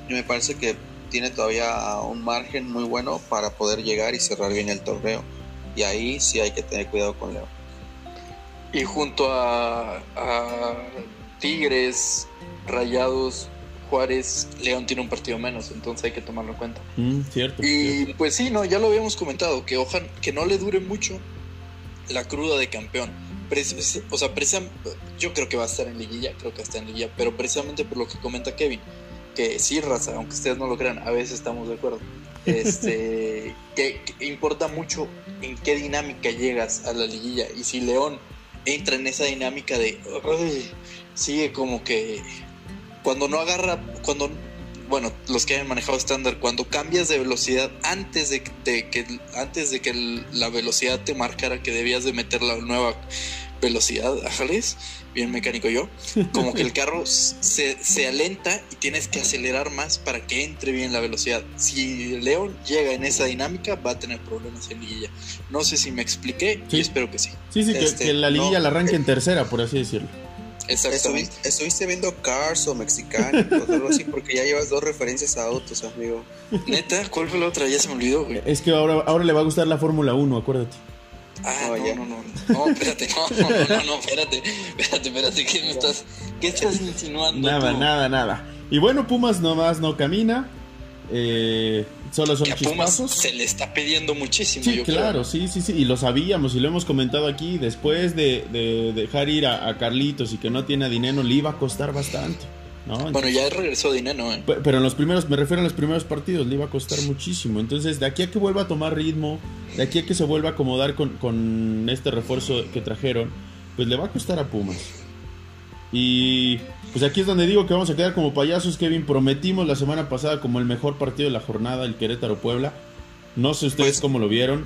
Y me parece que tiene todavía un margen muy bueno para poder llegar y cerrar bien el torneo. Y ahí sí hay que tener cuidado con León. Y junto a, a Tigres, Rayados, Juárez, León tiene un partido menos, entonces hay que tomarlo en cuenta. Mm, cierto. Y pues sí, no, ya lo habíamos comentado, que ojalá que no le dure mucho la cruda de campeón. o sea, yo creo que va a estar en liguilla, creo que está en liguilla, pero precisamente por lo que comenta Kevin, que sí, raza, aunque ustedes no lo crean, a veces estamos de acuerdo. Este, que, importa mucho en qué dinámica llegas a la liguilla y si León entra en esa dinámica de sigue como que cuando no agarra, cuando, bueno, los que hayan manejado estándar, cuando cambias de velocidad antes de, que, antes de que la velocidad te marcara que debías de meter la nueva velocidad, ajales, bien mecánico yo, como que el carro se, se, alenta y tienes que acelerar más para que entre bien la velocidad. Si León llega en esa dinámica, va a tener problemas en liguilla. No sé si me expliqué y espero que sí. Sí, sí, que, este, la liguilla la arranque en tercera, por así decirlo. Exactamente. ¿Estuviste, viendo Cars o Mexicano o algo así? Porque ya llevas dos referencias a autos, amigo. Neta, ¿cuál fue la otra? Ya se me olvidó, güey. Es que ahora, ahora le va a gustar la Fórmula 1, acuérdate. Ah, no, no, no, no, espérate, no, no, no, no, espérate, espérate, espérate, ¿qué me estás, qué estás insinuando? Nada, nada, nada. Y bueno, Pumas nomás no camina, eh, solo son chispazos. Se le está pidiendo muchísimo. Sí, claro, sí, sí, sí. Y lo sabíamos y lo hemos comentado aquí. Después de, dejar ir a, Carlitos y que no tiene dinero, le iba a costar bastante. bueno, ya regresó dinero. ¿eh? Pero en los primeros, me refiero a los primeros partidos, le iba a costar muchísimo. Entonces, de aquí a que vuelva a tomar ritmo, de aquí a que se vuelva a acomodar con, con este refuerzo que trajeron, pues le va a costar a Pumas. Y pues aquí es donde digo que vamos a quedar como payasos, Kevin. Prometimos la semana pasada como el mejor partido de la jornada, el Querétaro Puebla. No sé ustedes pues, cómo lo vieron.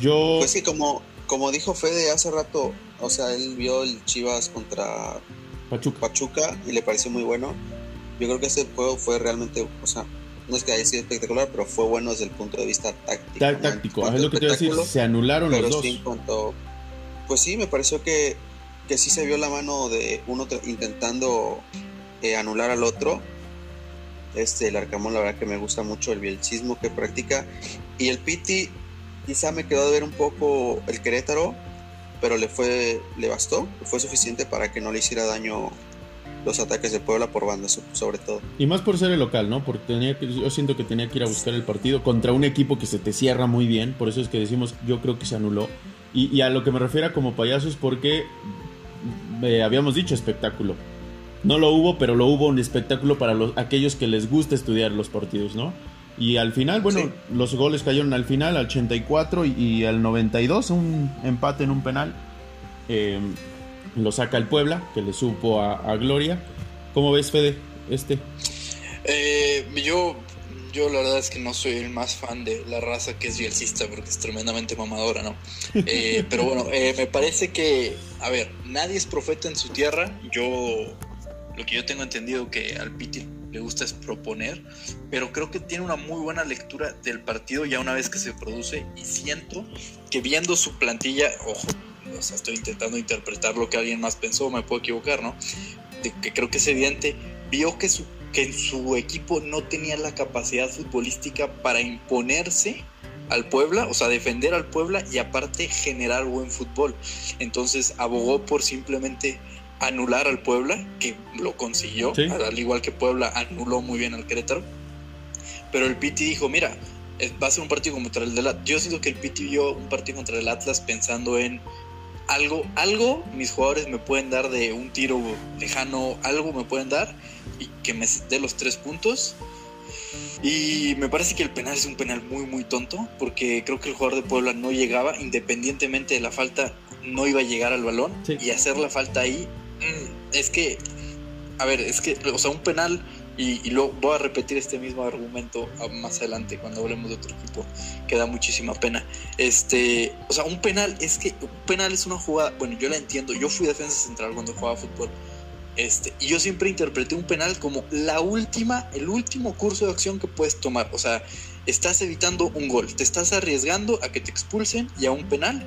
Yo. Pues sí, como, como dijo Fede hace rato, o sea, él vio el Chivas contra Pachuca. Pachuca y le pareció muy bueno. Yo creo que ese juego fue realmente, o sea, no es que haya sido espectacular, pero fue bueno desde el punto de vista táctico. Táctico, es lo que te iba a decir, se anularon los dos. pues sí, me pareció que que sí se vio la mano de uno intentando eh, anular al otro. Este, el Arcamón, la verdad que me gusta mucho el bielcismo que practica. Y el Piti, quizá me quedó de ver un poco el Querétaro, pero le fue, le bastó, fue suficiente para que no le hiciera daño los ataques de Puebla por banda, sobre todo. Y más por ser el local, ¿no? Porque tenía que, yo siento que tenía que ir a buscar el partido contra un equipo que se te cierra muy bien, por eso es que decimos, yo creo que se anuló. Y, a lo que me refiero como payaso es porque eh, habíamos dicho espectáculo. No lo hubo, pero lo hubo un espectáculo para los, aquellos que les gusta estudiar los partidos, ¿no? Y al final, bueno, los goles cayeron al final, al 84 y, al 92, un empate en un penal. Eh, lo saca el Puebla, que le supo a, Gloria. ¿Cómo ves, Fede, este? Eh, yo, yo la verdad es que no soy el más fan de la raza que es bielcista, porque es tremendamente mamadora, ¿no? Eh, pero bueno, eh, me parece que, a ver, nadie es profeta en su tierra. Yo, lo que yo tengo entendido que al Piti le gusta es proponer, pero creo que tiene una muy buena lectura del partido ya una vez que se produce y siento que viendo su plantilla, ojo, o sea, estoy intentando interpretar lo que alguien más pensó, me puedo equivocar, ¿no? De que creo que es evidente, vio que, su, que su equipo no tenía la capacidad futbolística para imponerse al Puebla, o sea, defender al Puebla y aparte generar buen fútbol. Entonces abogó por simplemente anular al Puebla, que lo consiguió, al igual que Puebla anuló muy bien al Querétaro. Pero el Piti dijo, mira, va a ser un partido contra el del Atlas. Yo siento que el Piti vio un partido contra el Atlas pensando en algo, algo mis jugadores me pueden dar de un tiro lejano, algo me pueden dar y que me dé los tres puntos. Y me parece que el penal es un penal muy, muy tonto, porque creo que el jugador de Puebla no llegaba, independientemente de la falta, no iba a llegar al balón. Y hacer la falta ahí, mm, es que, a ver, es que, o sea, un penal y, luego voy a repetir este mismo argumento más adelante cuando hablemos de otro equipo que da muchísima pena. Este, o sea, un penal es que un penal es una jugada, bueno, yo la entiendo, yo fui defensa central cuando jugaba fútbol. Este, y yo siempre interpreté un penal como la última, el último curso de acción que puedes tomar. O sea, estás evitando un gol, te estás arriesgando a que te expulsen y a un penal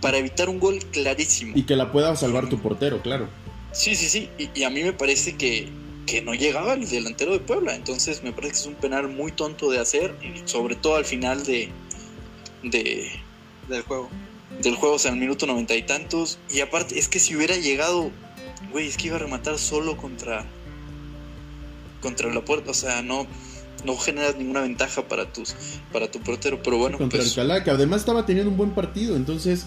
para evitar un gol clarísimo. Y que la pueda salvar tu portero, claro. Sí, sí, sí. y a mí me parece que, que no llegaba el delantero de Puebla. Entonces me parece que es un penal muy tonto de hacer, y sobre todo al final de, de del juego. Del juego, o sea, en el minuto noventa y tantos. Y aparte, es que si hubiera llegado, güey, es que iba a rematar solo contra contra la puerta, o sea, no no generas ninguna ventaja para tus para tu portero, pero bueno, contra pues el que además estaba teniendo un buen partido, entonces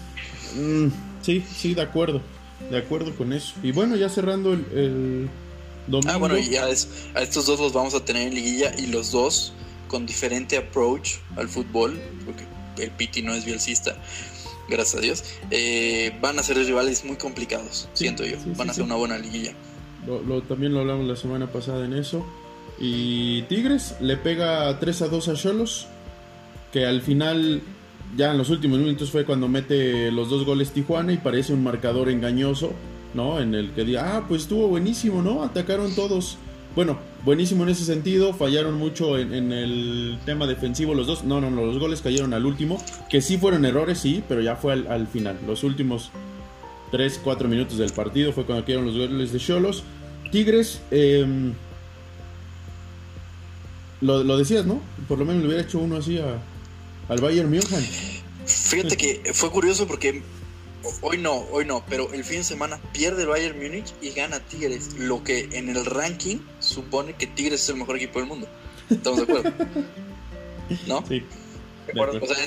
mm, sí, sí, de acuerdo. De acuerdo con eso. Y bueno, ya cerrando el Ah, bueno, y a, estos dos los vamos a tener en liguilla y los dos con diferente approach al fútbol, porque el Piti no es bielcista, gracias a Dios, eh, van a ser rivales muy complicados, siento yo, van a ser una buena liguilla. Lo, también lo hablamos la semana pasada en eso. Y Tigres le pega 3 a 2 a Cholos, que al final, ya en los últimos minutos fue cuando mete los dos goles Tijuana y parece un marcador engañoso ¿no? En el que diga, ah, pues estuvo buenísimo, ¿no? Atacaron todos. Bueno, buenísimo en ese sentido, fallaron mucho en, el tema defensivo los dos. No, no, no, los goles cayeron al último, que sí fueron errores, sí, pero ya fue al, final. Los últimos 3, 4 minutos del partido fue cuando cayeron los goles de Cholos. Tigres, em, lo, decías, ¿no? Por lo menos le hubiera hecho uno así a, al Bayern München. Fíjate que fue curioso porque hoy no, hoy no, pero el fin de semana pierde el Bayern Múnich y gana Tigres, lo que en el ranking supone que Tigres es el mejor equipo del mundo. ¿Estamos de acuerdo? ¿No? Sí. O sea,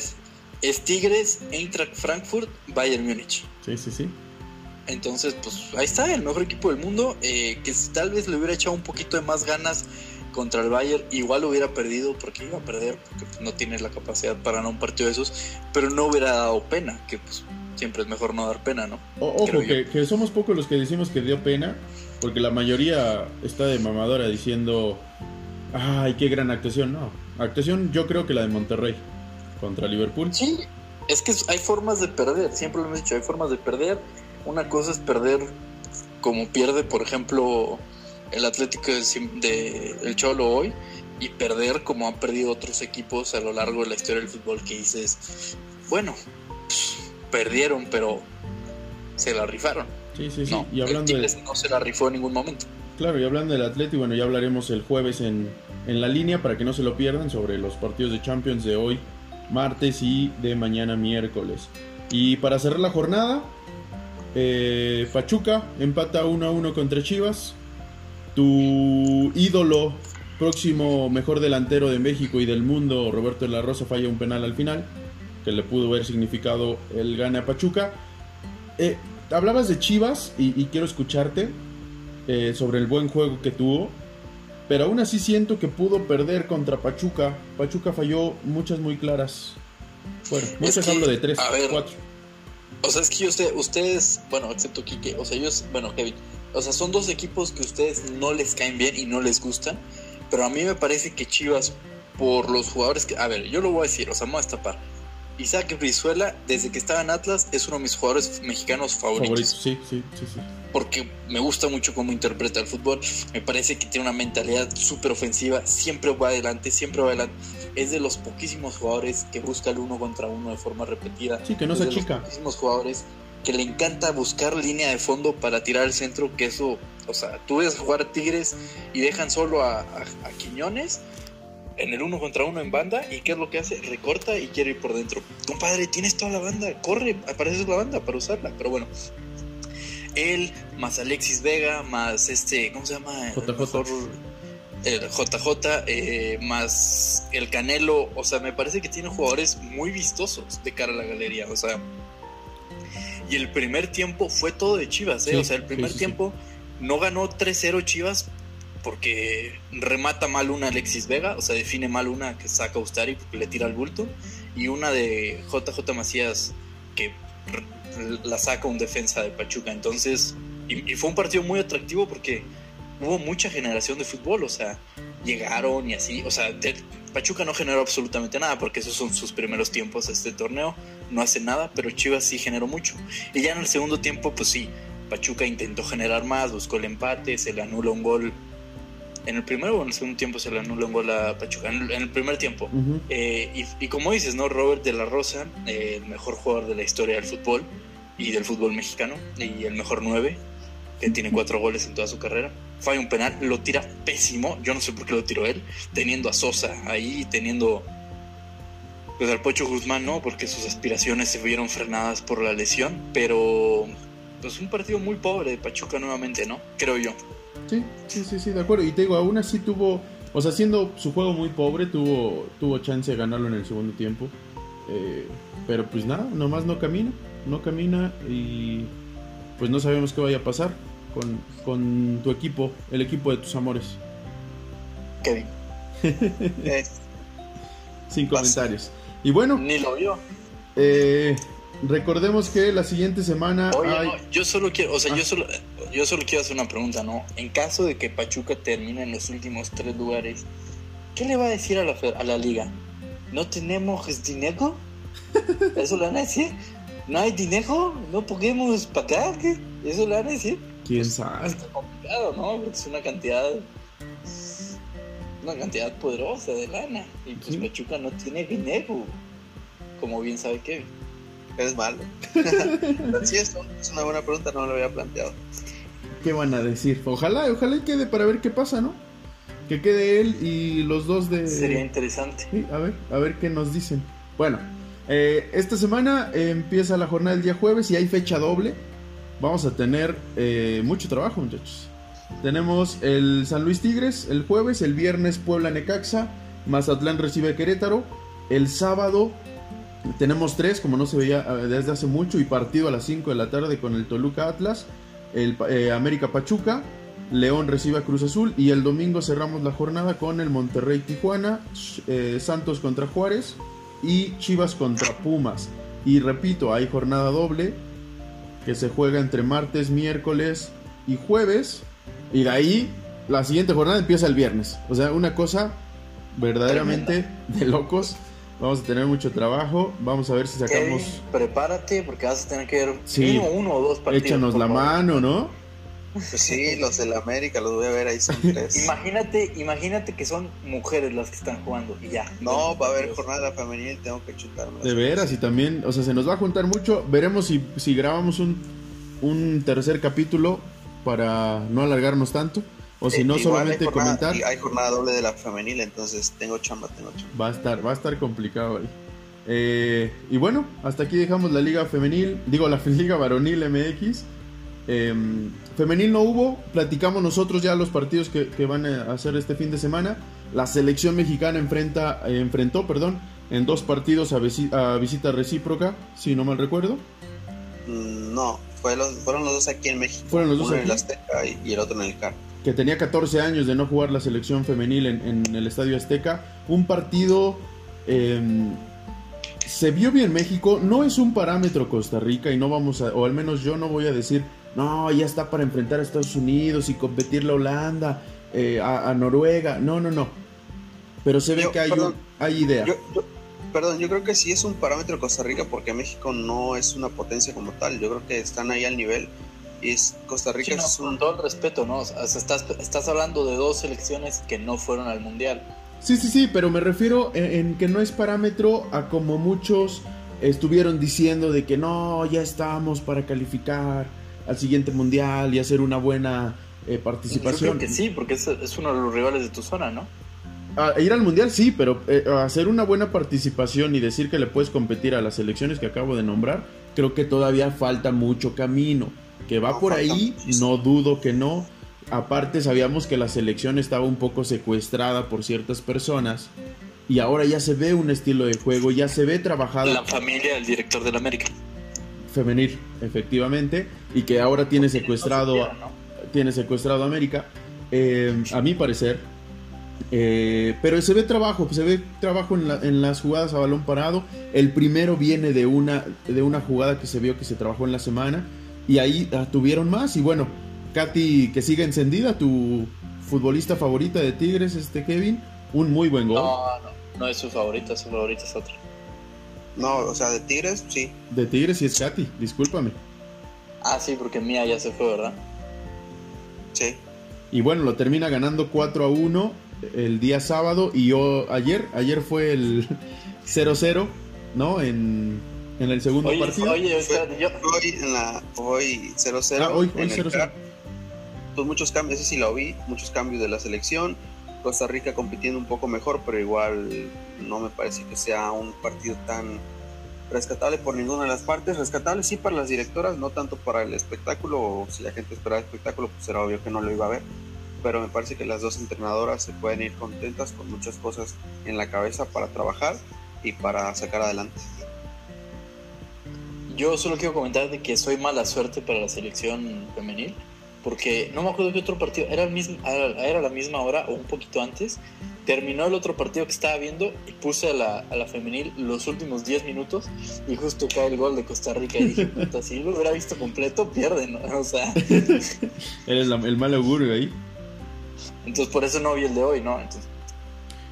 es, Tigres, Eintracht Frankfurt, Bayern Múnich. Sí, sí, sí. Entonces, pues ahí está, el mejor equipo del mundo, eh, que tal vez le hubiera echado un poquito de más ganas contra el Bayern, igual lo hubiera perdido porque iba a perder, porque pues, no tiene la capacidad para ganar un partido de esos, pero no hubiera dado pena, que pues siempre es mejor no dar pena, ¿no? ojo, que, somos pocos los que decimos que dio pena, porque la mayoría está de mamadora diciendo, ay, qué gran actuación. No, actuación yo creo que la de Monterrey contra Liverpool. Sí, es que hay formas de perder, siempre lo hemos dicho, hay formas de perder. Una cosa es perder como pierde, por ejemplo, el Atlético de, el Cholo hoy y perder como han perdido otros equipos a lo largo de la historia del fútbol que dices, bueno, perdieron, pero se la rifaron. Sí, sí, sí. No, y hablando de, no se la rifó en ningún momento. claro, y hablando del Atleti, bueno, ya hablaremos el jueves en, en la línea para que no se lo pierdan sobre los partidos de Champions de hoy, martes y de mañana miércoles. Y para cerrar la jornada, eh, Pachuca empata 1 a 1 contra Chivas. Tu ídolo, próximo mejor delantero de México y del mundo, Roberto de la Rosa, falla un penal al final, que le pudo haber significado el gane a Pachuca. Eh, hablabas de Chivas y, y quiero escucharte eh, sobre el buen juego que tuvo, pero aún así siento que pudo perder contra Pachuca. Pachuca falló muchas muy claras. Bueno, muchas que, hablo de tres, a ver, cuatro. O sea, es que yo sé, ustedes, bueno, excepto Kike, o sea, ellos, bueno, Kevin, o sea, son dos equipos que a ustedes no les caen bien y no les gustan, pero a mí me parece que Chivas, por los jugadores que, a ver, yo lo voy a decir, o sea, me voy a destapar. Isaac Brizuela, desde que estaba en Atlas, es uno de mis jugadores mexicanos favoritos. Favoritos, sí, sí, sí, sí. Porque me gusta mucho cómo interpreta el fútbol. Me parece que tiene una mentalidad súper ofensiva. Siempre va adelante, siempre va adelante. Es de los poquísimos jugadores que busca el uno contra uno de forma repetida. Sí, que no es se de los achica. poquísimos jugadores que le encanta buscar línea de fondo para tirar al centro. Que eso, o sea, tú ves jugar a Tigres y dejan solo a, a, a Quiñones en el uno contra uno en banda y qué es lo que hace recorta y quiere ir por dentro. Compadre tienes toda la banda corre apareces la banda para usarla pero bueno. Él más Alexis Vega más este cómo se llama JJ. el mejor el JJ eh, más el Canelo. O sea me parece que tiene jugadores muy vistosos de cara a la galería o sea. Y el primer tiempo fue todo de Chivas ¿eh? Sí, o sea el primer sí, sí, tiempo no ganó 3-0 Chivas porque remata mal una Alexis Vega, o sea, define mal una que saca Ustari porque le tira al bulto, y una de JJ Macías que la saca un defensa de Pachuca. Entonces, y, fue un partido muy atractivo porque hubo mucha generación de fútbol, o sea, llegaron y así, o sea, Pachuca no generó absolutamente nada porque esos son sus primeros tiempos de este torneo, no hace nada, pero Chivas sí generó mucho. Y ya en el segundo tiempo, pues sí, Pachuca intentó generar más, buscó el empate, se le anula un gol en el primero o en el segundo tiempo se le anula un gol a Pachuca. En el, en el primer tiempo. Uh -huh. eh, y, y, como dices, ¿no? Robert de la Rosa, eh, el mejor jugador de la historia del fútbol y del fútbol mexicano, y el mejor 9, que tiene cuatro goles en toda su carrera. Falla un penal, lo tira pésimo. Yo no sé por qué lo tiró él, teniendo a Sosa ahí, teniendo. Pues al Pocho Guzmán, ¿no? Porque sus aspiraciones se vieron frenadas por la lesión. Pero. Pues un partido muy pobre de Pachuca nuevamente, ¿no? Creo yo. Sí, sí, sí, sí, de acuerdo. Y te digo, aún así tuvo, o sea, siendo su juego muy pobre, tuvo, tuvo chance de ganarlo en el segundo tiempo. Eh, pero pues nada, nomás no camina, no camina y pues no sabemos qué vaya a pasar con, con tu equipo, el equipo de tus amores. Kevin. Sin comentarios. Y bueno. Ni lo vio. Eh, recordemos que la siguiente semana. Oye, hay... no, yo solo quiero, o sea, ah. yo solo yo solo quiero hacer una pregunta, ¿no? En caso de que Pachuca termine en los últimos tres lugares, ¿qué le va a decir a la, a la liga? ¿No tenemos dinero? ¿Eso le van a decir? ¿No hay dinero? ¿No podemos pagar? ¿Qué? ¿Eso le van a decir? ¿Quién pues, sabe? Es complicado, ¿no? Porque es una cantidad una cantidad poderosa de lana y pues ¿Sí? Pachuca no tiene dinero, como bien sabe Kevin. Es malo. sí, es, es una buena pregunta, no me lo había planteado. ¿Qué van a decir? Ojalá, ojalá y quede para ver qué pasa, ¿no? Que quede él y los dos de... Sería interesante. Sí, a ver, a ver qué nos dicen. Bueno, eh, esta semana empieza la jornada del día jueves y hay fecha doble. Vamos a tener eh, mucho trabajo, muchachos. Tenemos el San Luis Tigres el jueves, el viernes Puebla Necaxa, Mazatlán recibe a Querétaro, el sábado tenemos tres, como no se veía desde hace mucho, y partido a las 5 de la tarde con el Toluca Atlas, el eh, América Pachuca, León recibe a Cruz Azul y el domingo cerramos la jornada con el Monterrey Tijuana, eh, Santos contra Juárez y Chivas contra Pumas. Y repito, hay jornada doble que se juega entre martes, miércoles y jueves. Y de ahí la siguiente jornada empieza el viernes. O sea, una cosa verdaderamente de locos. Vamos a tener mucho trabajo. Vamos a ver si sacamos. Prepárate porque vas a tener que ver sí. mínimo uno o dos partidos. Échanos la favor. mano, ¿no? Pues sí, los de la América los voy a ver ahí son tres. imagínate, imagínate que son mujeres las que están jugando y ya. No, va a haber jornada femenil, tengo que chutarme. De veras, y también, o sea, se nos va a juntar mucho. Veremos si, si grabamos un, un tercer capítulo para no alargarnos tanto. O si Eh, no, igual solamente hay jornada, comentar. Hay jornada doble de la femenil, entonces tengo chamba, tengo chamba. Va a estar, va a estar complicado ahí. Eh, y bueno, hasta aquí dejamos la liga femenil, digo la liga varonil MX. Eh, femenil no hubo, platicamos nosotros ya los partidos que, que van a hacer este fin de semana. La selección mexicana enfrenta, eh, enfrentó perdón, en dos partidos a, visi- a visita recíproca, si no mal recuerdo. Mm, No, fue los- fueron los dos aquí en México. Fueron los dos Uno en el aquí. Azteca y, y el otro en el CAR. Que tenía 14 años de no jugar la selección femenil en, en el Estadio Azteca. Un partido eh, se vio bien México. No es un parámetro Costa Rica y no vamos a, o al menos yo no voy a decir, no, ya está para enfrentar a Estados Unidos y competir la Holanda, eh, a, a Noruega. No, no, no. Pero se ve Yo, que hay, perdón. un- hay idea. Yo, yo- perdón, yo creo que sí es un parámetro Costa Rica porque México no es una potencia como tal. Yo creo que están ahí al nivel. Y es, Costa Rica Sí, no, es con todo el respeto, ¿no? O sea, estás, estás hablando de dos selecciones que no fueron al mundial. Sí, sí, sí, pero me refiero en, en que no es parámetro a como muchos estuvieron diciendo de que no, ya estamos para calificar al siguiente mundial y hacer una buena eh, Yo participación. creo que sí, porque es, es uno de los rivales de tu zona, ¿no? A ir al mundial sí, pero eh, a hacer una buena participación y decir que le puedes competir a las selecciones que acabo de nombrar, creo que todavía falta mucho camino. Que va por ahí, no dudo que no. Aparte sabíamos que la selección estaba un poco secuestrada por ciertas personas y ahora ya se ve un estilo de juego, ya se ve trabajado La familia del director del América. femenil, efectivamente, y que ahora tiene secuestrado, No supieron, ¿no? tiene secuestrado a América, eh, a mi parecer. Eh, pero se ve trabajo, se ve trabajo en, la- en las jugadas a balón parado. El primero viene de una, de una jugada que se vio que se trabajó en la semana y ahí ah, tuvieron más. Y bueno, Katy, que siga encendida, tu futbolista favorita de Tigres, este Kevin, un muy buen gol. No, no, no es su favorita, su favorita es otra. No, o sea, de Tigres, sí. De Tigres y es Katy, discúlpame. Ah, sí, porque Mía ya se fue, ¿verdad? Sí. Y bueno, lo termina ganando 4 a 1 el día sábado. Y yo ayer, ayer fue el 0-0, ¿no? En, en el segundo Oye, partido. oye, espérate, yo, Hoy en la hoy 0-0 Ah, hoy- hoy en el 0-0. CAR. Pues muchos cambios, ese sí lo vi, muchos cambios de la selección. Costa Rica compitiendo un poco mejor, pero igual no me parece que sea un partido tan rescatable por ninguna de las partes. Rescatable sí para las directoras, no tanto para el espectáculo. O si la gente esperaba espectáculo, pues era obvio que no lo iba a ver. Pero me parece que las dos entrenadoras se pueden ir contentas con muchas cosas en la cabeza para trabajar y para sacar adelante. Yo solo quiero comentar de que soy mala suerte para la selección femenil. Porque no me acuerdo qué otro partido, era, el mismo, era, la misma hora o un poquito antes. Terminó el otro partido que estaba viendo y puse a la, a la femenil los últimos 10 minutos y justo cae el gol de Costa Rica y dije, puta, si lo hubiera visto completo, pierden, ¿no? O sea, Eres la- el mal augurio ahí. entonces por eso no vi el de hoy, ¿no? Entonces,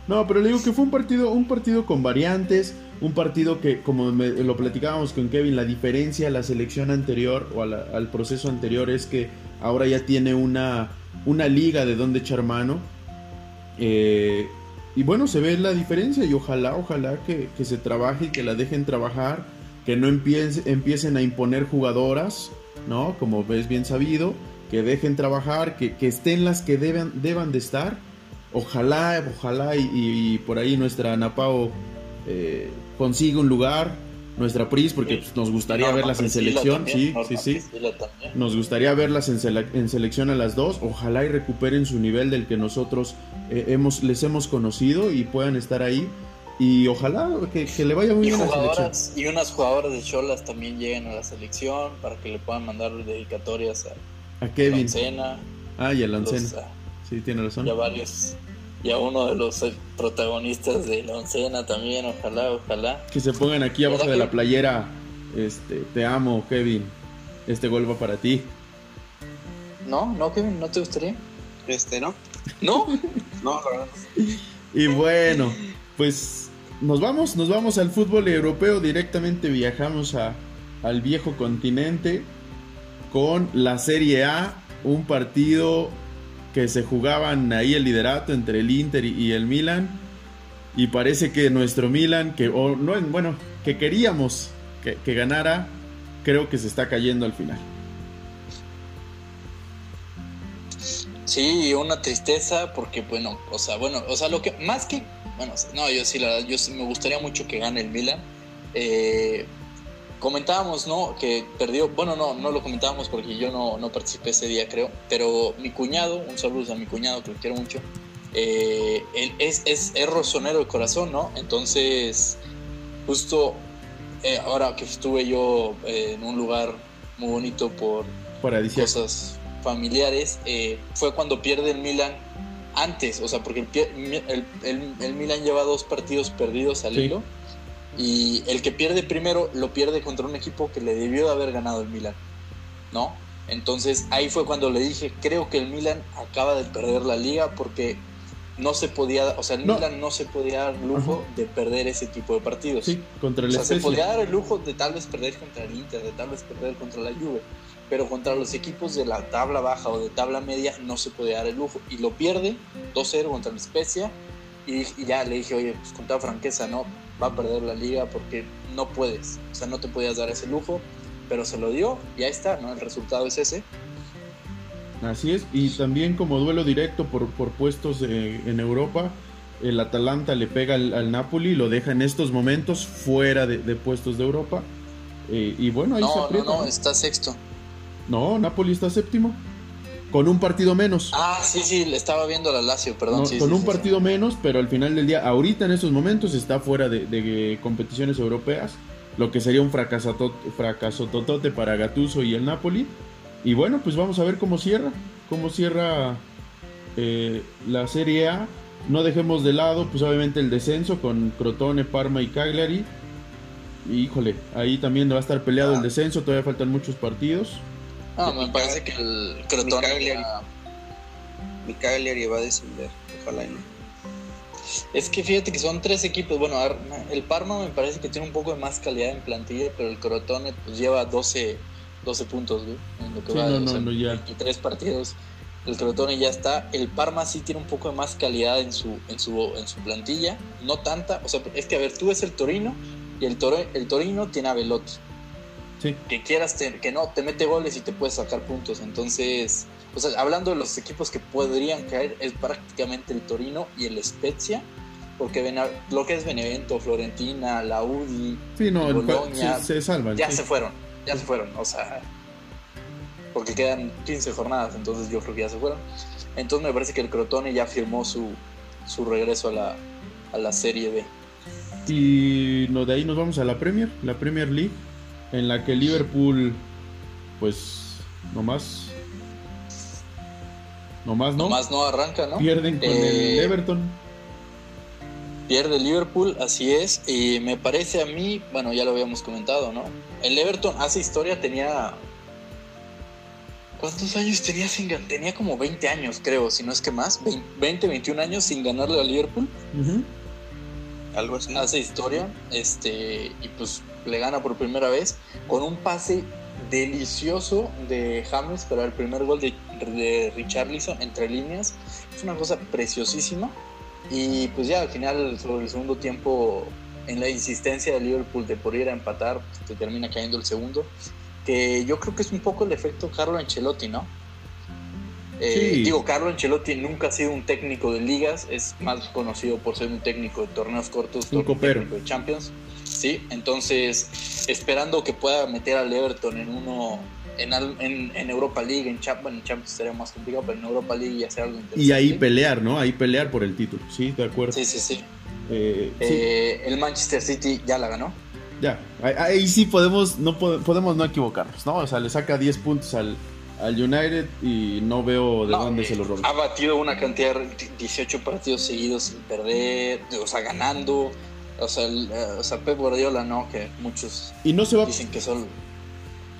No, pero le digo que fue un partido, un partido con variantes, un partido que, como me- lo platicábamos con Kevin, la diferencia a la selección anterior o al proceso anterior es que ahora ya tiene una, una liga de donde echar mano. Eh, y bueno, se ve la diferencia y ojalá, ojalá que, que se trabaje y que la dejen trabajar, que no empiece- empiecen a imponer jugadoras, ¿no? Como ves bien sabido, que dejen trabajar, que, que estén las que deben, deban de estar. Ojalá, ojalá y, y por ahí nuestra Napao eh, consiga un lugar, nuestra Pris, porque pues, nos gustaría Norma verlas en selección, también, sí, sí, sí. Nos gustaría verlas en, sele- en selección a las dos. Ojalá y recuperen su nivel del que nosotros eh, hemos, les hemos conocido y puedan estar ahí. Y ojalá que, que le vaya muy Y bien a la selección. y unas jugadoras de Cholas también lleguen a la selección para que le puedan mandar dedicatorias a A Kevin. Lancena, Ah, y a Lancena. a- Sí, tiene razón. y a varios y a uno de los eh, protagonistas de Lancena también, ojalá, ojalá. Que se pongan aquí abajo ¿Verdad de que- la playera. Este, te amo, Kevin. Este gol va para ti. ¿No? ¿No, Kevin? ¿No te gustaría? Este, ¿no? ¿No? No, la verdad. Y bueno, pues nos vamos, nos vamos al fútbol europeo, directamente viajamos a, al viejo continente con la Serie A, un partido que se jugaban ahí el liderato entre el Inter y el Milan. Y parece que nuestro Milan, que o no, bueno, que queríamos que, que ganara, creo que se está cayendo al final. Sí, una tristeza porque bueno, o sea, bueno, o sea, lo que más que bueno, no, yo sí la verdad, yo sí, me gustaría mucho que gane el Milan. Eh, comentábamos, ¿no? Que perdió, bueno, no, no lo comentábamos porque yo no, no participé ese día, creo, pero mi cuñado, un saludo a mi cuñado que lo quiero mucho, eh, él es, es, es rosonero de corazón, ¿no? Entonces, justo eh, ahora que estuve yo eh, en un lugar muy bonito por cosas familiares, eh, fue cuando pierde el Milan antes, o sea, porque el, el, el, Milan lleva dos partidos perdidos al hilo y el que pierde primero lo pierde contra un equipo que le debió de haber ganado el Milan, ¿no? Entonces ahí fue cuando le dije, creo que el Milan acaba de perder la liga porque no se podía, o sea, el Milan no se podía dar el lujo de perder ese tipo de partidos. Sí, contra el O sea, se podía dar el lujo de tal vez perder contra el Inter, de tal vez perder contra la Juve, pero contra los equipos de la tabla baja o de tabla media no se podía dar el lujo. Y lo pierde 2-0 contra la Spezia y, y, ya le dije, oye, pues con toda franqueza, no, va a perder la liga porque no puedes, o sea, no te podías dar ese lujo, pero se lo dio, ya está, ¿no? El resultado es ese. Así es, y también como duelo directo por, por puestos eh, en Europa, el Atalanta le pega al, al, Napoli, lo deja en estos momentos fuera de, de puestos de Europa. Eh, y bueno, ahí no, se aprieta. No, no, está sexto. No, Napoli está séptimo. Con un partido menos. Ah, sí, sí, le estaba viendo la Lazio, perdón. No, sí, con sí, un sí, partido menos, pero al final del día, ahorita en estos momentos está fuera de, de competiciones europeas, lo que sería un fracaso totote para Gattuso y el Napoli. Y bueno, pues vamos a ver cómo cierra, cómo cierra eh, la Serie A. No dejemos de lado, pues obviamente el descenso con Crotone, Parma y Cagliari. Y, híjole, ahí también va a estar peleado Ah. el descenso, todavía faltan muchos partidos. No, me parece que el ya- Mi Cagliari va a descender, ojalá y no. Es que fíjate que son tres equipos. Bueno, el Parma me parece que tiene un poco de más calidad en plantilla, pero el Crotone pues lleva 12, 12 puntos, güey, en lo que Sí, va, no, o no, sea, no, ya. 23 partidos. El Crotone ya está. El Parma sí tiene un poco de más calidad en su, en su, en su plantilla. No tanta. O sea, es que a ver, tú ves el Torino y el, Toro, el Torino tiene a Velotti. Sí. Que quieras, te- que no, te mete goles y te puedes sacar puntos. Entonces, o sea, hablando de los equipos que podrían caer, es prácticamente el Torino y el Spezia. Porque lo que es Benevento, Florentina, la UDI, Sí, no, Bologna, se, se salvan. ya se fueron, ya se fueron, o sea, porque quedan 15 jornadas, entonces yo creo que ya se fueron. Entonces me parece que el Crotone ya firmó su, su regreso a la, a la Serie B. Y no, de ahí nos vamos a la Premier, la Premier League, en la que Liverpool, pues, nomás, nomás no, Nomás no arranca, ¿no? pierden con Eh, el Everton. Pierde Liverpool, así es. Y me parece a mí, bueno, ya lo habíamos comentado, ¿no? El Everton hace historia, tenía. ¿Cuántos años tenía sin ganar? Tenía como 20 años, creo, si no es que más. 20, 21 años sin ganarle a Liverpool. Algo así. hace historia este y pues le gana por primera vez con un pase delicioso de James para el primer gol de, de Richarlison entre líneas es una cosa preciosísima y pues ya al final sobre el segundo tiempo en la insistencia de Liverpool de por ir a empatar pues, te termina cayendo el segundo que yo creo que es un poco el efecto Carlo Ancelotti no eh, Sí. Digo, Carlo Ancelotti nunca ha sido un técnico de ligas, es más conocido por ser un técnico de torneos cortos, Un técnico de Champions. Sí, entonces esperando que pueda meter al Everton en uno, en, en, en Europa League, en, Champ- bueno, en Champions sería más complicado, pero en Europa League y hacer algo interesante. Y ahí pelear, ¿no? Ahí pelear por el título, sí, de acuerdo. Sí, sí, sí. Eh, sí, Eh, el Manchester City ya la ganó. ya, ahí, ahí sí podemos no, pode- podemos no equivocarnos, ¿no? O sea, le saca 10 puntos al, al United y no veo de No, dónde eh, se lo roban. Ha batido una cantidad de 18 partidos seguidos sin perder, o sea, ganando. O sea, el, eh, o sea, Pep Guardiola, ¿no? Que muchos Y no se va, dicen que son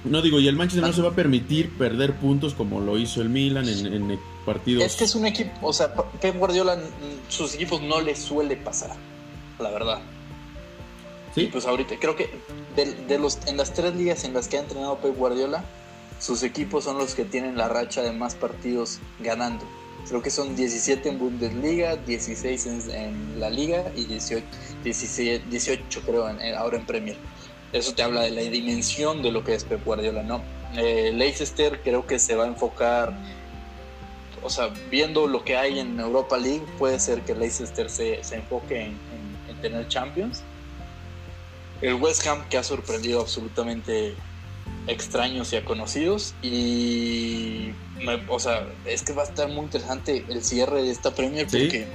no digo, y el Manchester no se va a permitir perder puntos como lo hizo el Milan en, en partidos. Es que es un equipo, o sea, Pep Guardiola, mm, sus equipos no les suele pasar, la verdad. Y Sí, pues ahorita, creo que de, de los, en las tres ligas en las que ha entrenado Pep Guardiola, sus equipos son los que tienen la racha de más partidos ganando. Creo que son 17 en Bundesliga, 16 en, la Liga y 18, 17 18 creo ahora en Premier. Eso te habla de la dimensión de lo que es Pep Guardiola, ¿no? Eh, Leicester creo que se va a enfocar o sea, viendo lo que hay en Europa League, puede ser que Leicester se, se enfoque en, en, tener Champions. El West Ham que ha sorprendido absolutamente extraños y a conocidos y o sea es que va a estar muy interesante el cierre de esta Premier porque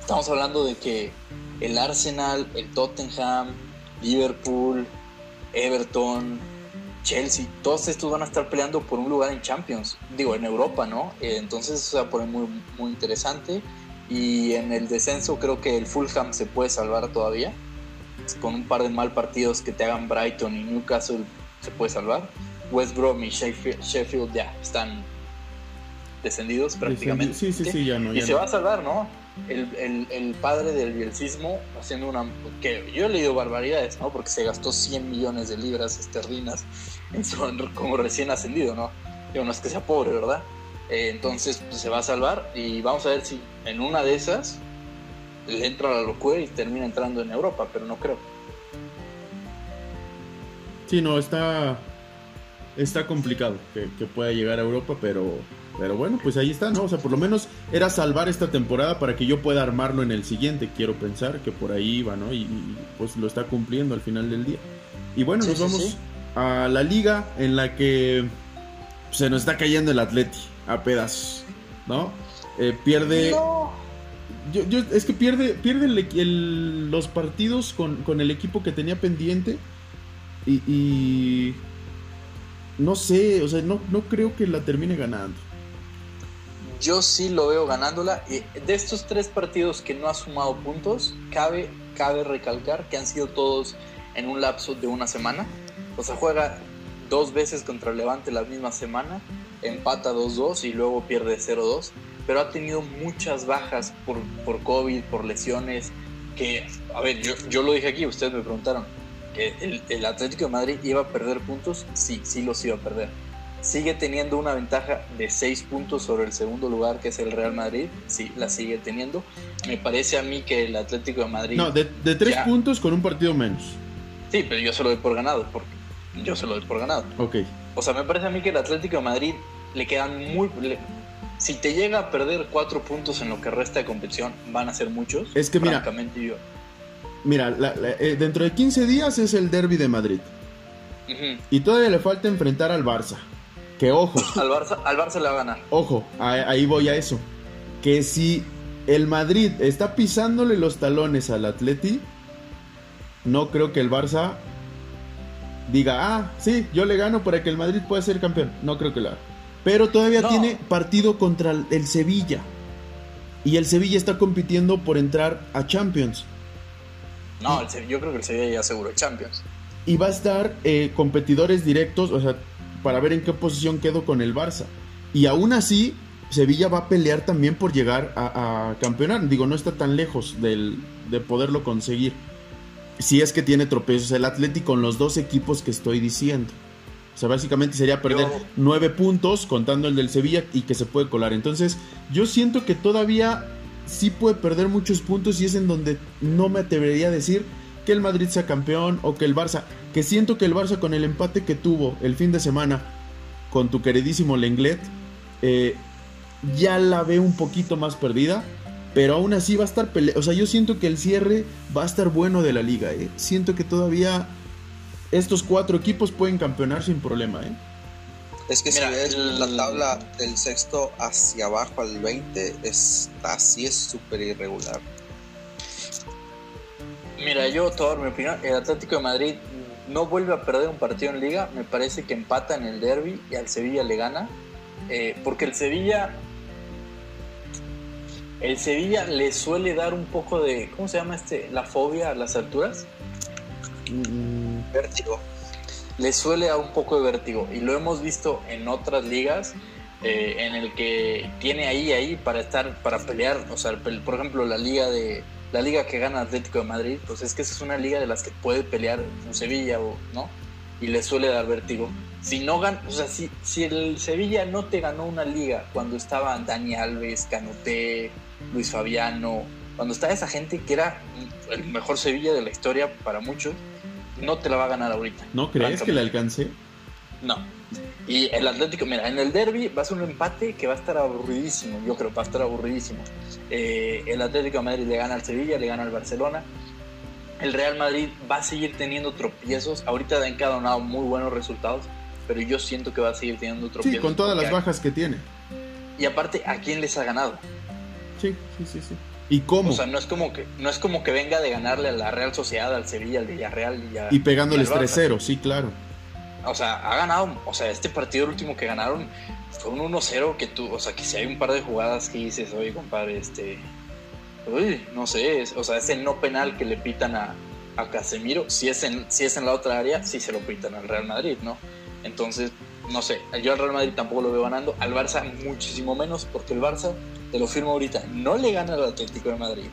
estamos hablando de que el Arsenal, el Tottenham, Liverpool, Everton, Chelsea, todos estos van a estar peleando por un lugar en Champions, digo, en Europa, ¿no? Eh, entonces se va a poner muy, muy interesante. Y en el descenso creo que el Fulham se puede salvar todavía. Con un par de mal partidos que te hagan Brighton y Newcastle se puede salvar. West Brom y Sheffield, ya están descendidos prácticamente. Sí, sí, sí, ya no. y se va a salvar, ¿no? el, el, padre del bielcismo haciendo una... que yo he leído barbaridades, ¿no? Porque se gastó 100 millones de libras esterlinas en su, como recién ascendido, ¿no? Digo, no es que sea pobre, ¿verdad? Eh, entonces pues, se va a salvar y vamos a ver si en una de esas le entra la locura y termina entrando en Europa, pero no creo. Sí, no, está, está complicado que, que pueda llegar a Europa, pero pero bueno, pues ahí está, ¿no? O sea, por lo menos era salvar esta temporada para que yo pueda armarlo en el siguiente, quiero pensar que por ahí iba, ¿no? Y, pues lo está cumpliendo al final del día. Y bueno, nos vamos a la liga en la que se nos está cayendo el Atleti a pedazos, ¿no? Eh, pierde... Yo, yo, es que pierde, pierde los partidos con, el equipo que tenía pendiente y, no sé, o sea, no, no creo que la termine ganando. Yo sí lo veo ganándola. De estos tres partidos que no ha sumado puntos, cabe, cabe recalcar que han sido todos en un lapso de una semana. O sea, juega dos veces contra Levante la misma semana, empata 2-2 y luego pierde 0-2. Pero ha tenido muchas bajas por, por COVID, por lesiones. Que, a ver, yo, yo lo dije aquí, ustedes me preguntaron, el, el Atlético de Madrid iba a perder puntos. Sí, sí los iba a perder sigue teniendo una ventaja de 6 puntos sobre el segundo lugar que es el Real Madrid, sí, la sigue teniendo. Me parece a mí que el Atlético de Madrid... No, de, 3 puntos con un partido menos. Sí, pero yo se lo doy por ganado, porque yo se lo doy por ganado. Ok. O sea, me parece a mí que el Atlético de Madrid le quedan muy... si te llega a perder 4 puntos en lo que resta de competición, van a ser muchos. Es que mira... Yo. Mira, eh, dentro de 15 días es el derby de Madrid. Y todavía le falta enfrentar al Barça. Que ojo. Al Barça, al Barça le va a ganar. Ojo, ahí voy a eso. Que si el Madrid está pisándole los talones al Atleti, no creo que el Barça diga, ah, sí, yo le gano para que el Madrid pueda ser campeón. No creo que lo haga. Pero todavía tiene partido contra el Sevilla. Y el Sevilla está compitiendo por entrar a Champions. No, yo creo que el Sevilla ya aseguró Champions. Y va a estar eh, competidores directos, o sea, para ver en qué posición quedo con el Barça. Y aún así, Sevilla va a pelear también por llegar a, campeonar. Digo, no está tan lejos de poderlo conseguir. Si es que tiene tropiezos el Atlético con los dos equipos que estoy diciendo. O sea, básicamente sería perder nueve puntos contando el del Sevilla y que se puede colar. Entonces, yo siento que todavía sí puede perder muchos puntos y es en donde no me atrevería a decir que el Madrid sea campeón o que el Barça, que siento que el Barça con el empate que tuvo el fin de semana con tu queridísimo Lenglet, eh, ya la ve un poquito más perdida, pero aún así va a estar O sea, yo siento que el cierre va a estar bueno de la liga, ¿eh? Siento que todavía estos cuatro equipos pueden campeonar sin problema, ¿eh? Es que si ves la tabla del sexto hacia abajo al 20, es, así es súper irregular. Mira, yo, toda mi opinión, el Atlético de Madrid no vuelve a perder un partido en liga, me parece que empata en el derby y al Sevilla le gana, eh, porque el Sevilla, el Sevilla le suele dar un poco de, ¿cómo se llama este? La fobia a las alturas. Mm, vértigo. Le suele dar un poco de vértigo y lo hemos visto en otras ligas. Eh, en el que tiene ahí ahí para estar para pelear o sea por ejemplo la liga de la liga que gana Atlético de Madrid, pues es que esa es una liga de las que puede pelear un Sevilla o no, y le suele dar vértigo. Si no gan o sea, si, si el Sevilla no te ganó una liga cuando estaban Dani Alves, Canuté, Luis Fabiano, cuando estaba esa gente que era el mejor Sevilla de la historia para muchos, no te la va a ganar ahorita. ¿No crees que le alcance? No. Y el Atlético, mira, en el derby va a ser un empate que va a estar aburridísimo, yo creo, va a estar aburridísimo. Eh, el Atlético de Madrid le gana al Sevilla, le gana al Barcelona. El Real Madrid va a seguir teniendo tropiezos. Ahorita han dado muy buenos resultados, pero yo siento que va a seguir teniendo tropiezos. Sí, con todas las bajas que tiene. Y aparte, ¿a quién les ha ganado? Sí, sí, sí, sí. ¿Y cómo? O sea, no es como que, no es como que venga de ganarle a la Real Sociedad, al Sevilla, al Villarreal y a, Y pegándoles 3-0, sí, claro. O sea, ha ganado, o sea, este partido el último que ganaron fue un 1-0 que tú, o sea, que si hay un par de jugadas que dices, oye, compadre, este, uy, no sé, o sea, ese no penal que le pitan a, a Casemiro, si es, en, si es en la otra área, sí se lo pitan al Real Madrid, ¿no? Entonces, no sé, yo al Real Madrid tampoco lo veo ganando, al Barça muchísimo menos, porque el Barça, te lo firmo ahorita, no le gana al Atlético de Madrid,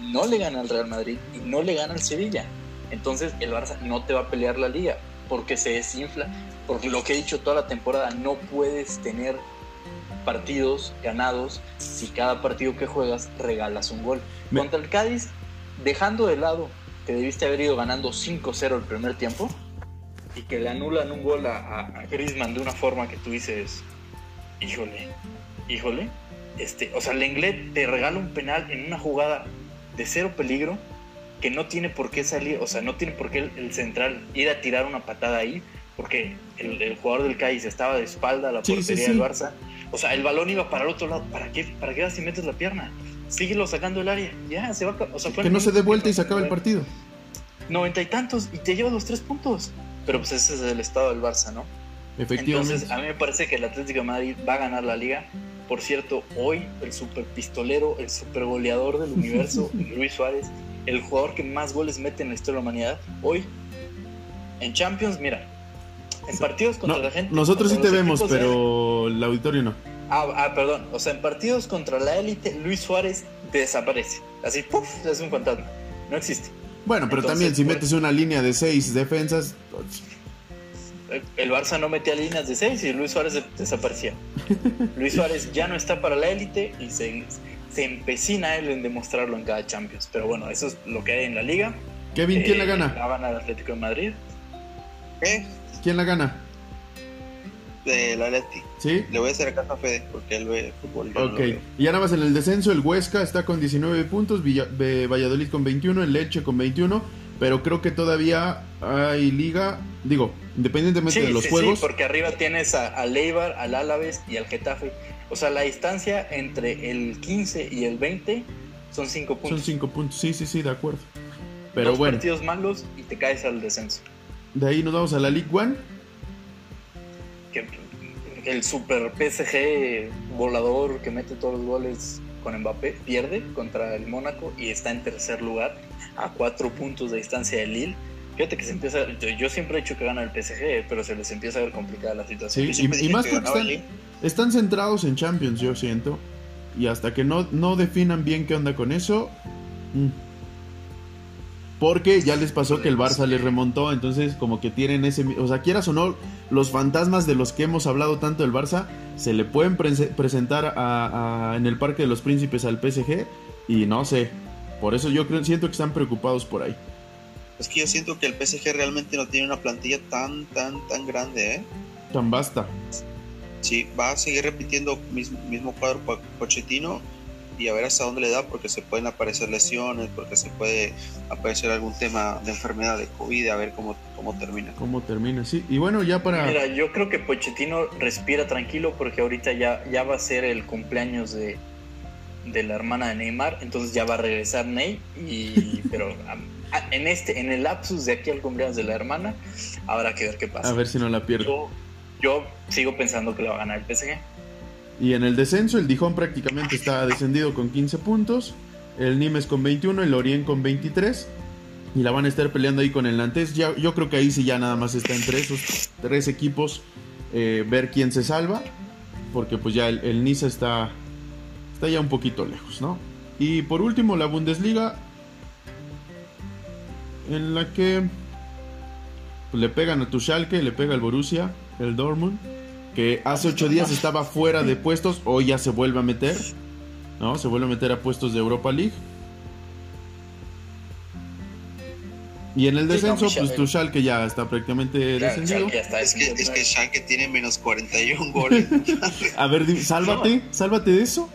no le gana al Real Madrid y no le gana al Sevilla. Entonces el Barça no te va a pelear la liga porque se desinfla, porque lo que he dicho toda la temporada, no puedes tener partidos ganados si cada partido que juegas regalas un gol. Contra el Cádiz, dejando de lado que debiste haber ido ganando 5-0 el primer tiempo, y que le anulan un gol a, a, Griezmann de una forma que tú dices, híjole, híjole, este, o sea, Lenglet te regala un penal en una jugada de cero peligro que no tiene por qué salir, o sea, no tiene por qué el, central ir a tirar una patada ahí, porque el, jugador del Cádiz estaba de espalda a la portería del Barça. O sea, el balón iba para el otro lado. ¿Para qué, para qué vas y metes la pierna? Síguelo sacando el área. Ya, se va. O sea, que no se dé vuelta y se acaba el partido. Noventa y tantos y te lleva los tres puntos. Pero pues ese es el estado del Barça, ¿no? Efectivamente. Entonces, a mí me parece que el Atlético de Madrid va a ganar la liga. Por cierto, hoy el super pistolero, el super goleador del universo, Luis Suárez, el jugador que más goles mete en la historia de la humanidad, hoy en Champions, mira, en partidos contra la gente. Nosotros sí te vemos, pero el auditorio no. Ah, ah, perdón. O sea, en partidos contra la élite, Luis Suárez desaparece. Así, ¡puf! Es un fantasma. No existe. Bueno, pero también si pues, metes una línea de seis defensas. El Barça no metía líneas de seis y Luis Suárez desaparecía. Luis Suárez ya no está para la élite y se, se empecina él en demostrarlo en cada Champions. Pero bueno, eso es lo que hay en la liga. Kevin, ¿quién la gana? La gana el Atlético de Madrid. ¿Eh? ¿Quién la gana? De la Leti. ¿Sí? Le voy a hacer a casa a Fede porque él ve fútbol. Ok. y ya nada más en el descenso, el Huesca está con 19 puntos, Valladolid con 21, el Leche con 21. Pero creo que todavía hay liga, digo, independientemente de los juegos. Sí, porque arriba tienes a, a Leibar, al Álaves y al Getafe. O sea, la distancia entre el 15 y el 20 son 5 puntos. Son 5 puntos, sí, sí, sí, de acuerdo. Pero Dos bueno. partidos malos y te caes al descenso. De ahí nos vamos a la League One. el super PSG volador que mete todos los goles con Mbappé pierde contra el Mónaco y está en tercer lugar a cuatro puntos de distancia del Lille. Fíjate que se empieza. Yo siempre he dicho que gana el PSG, pero se les empieza a ver complicada la situación. Sí, y, más porque están, centrados en Champions, yo siento. Y hasta que no, no definan bien qué onda con eso. Mm, porque ya les pasó que el Barça les remontó, entonces como que tienen ese... O sea, quieras o no, los fantasmas de los que hemos hablado tanto del Barça se le pueden presentar en el Parque de los Príncipes al PSG y no sé. Por eso yo creo, siento que están preocupados por ahí. Es que yo siento que el PSG realmente no tiene una plantilla tan, tan, tan grande, ¿eh? Tan basta. Sí, va a seguir repitiendo mismo, mismo cuadro Pochettino y a ver hasta dónde le da, porque se pueden aparecer lesiones, porque se puede aparecer algún tema de enfermedad de COVID, a ver cómo, cómo termina. Cómo termina, sí. Y bueno, ya para... Mira, yo creo que Pochettino respira tranquilo porque ahorita ya, ya va a ser el cumpleaños de, de la hermana de Neymar, entonces ya va a regresar Ney, y, pero en, este, en el lapsus de aquí al cumpleaños de la hermana, habrá que ver qué pasa. A ver si no la pierde. Yo, yo sigo pensando que la va a ganar el PSG. Y en el descenso, el Dijon prácticamente está descendido con 15 puntos. El Nimes con 21, el Orient con 23. Y la van a estar peleando ahí con el Nantes. Ya, yo creo que ahí sí ya nada más está entre esos tres equipos eh, ver quién se salva. Porque pues ya el, Nice está, está ya un poquito lejos, ¿no? Y por último la Bundesliga. En la que pues, le pegan a tu Schalke, le pega al Borussia, el Dortmund que hace ocho días estaba fuera de puestos, hoy ya se vuelve a meter, ¿no? Se vuelve a meter a puestos de Europa League. Y en el Sí, descenso, no, pues Schalke. tu Schalke ya está prácticamente Claro, descendido. Ya está Es que, es que. Schalke tiene menos 41 goles. A ver, sálvate, sálvate de eso.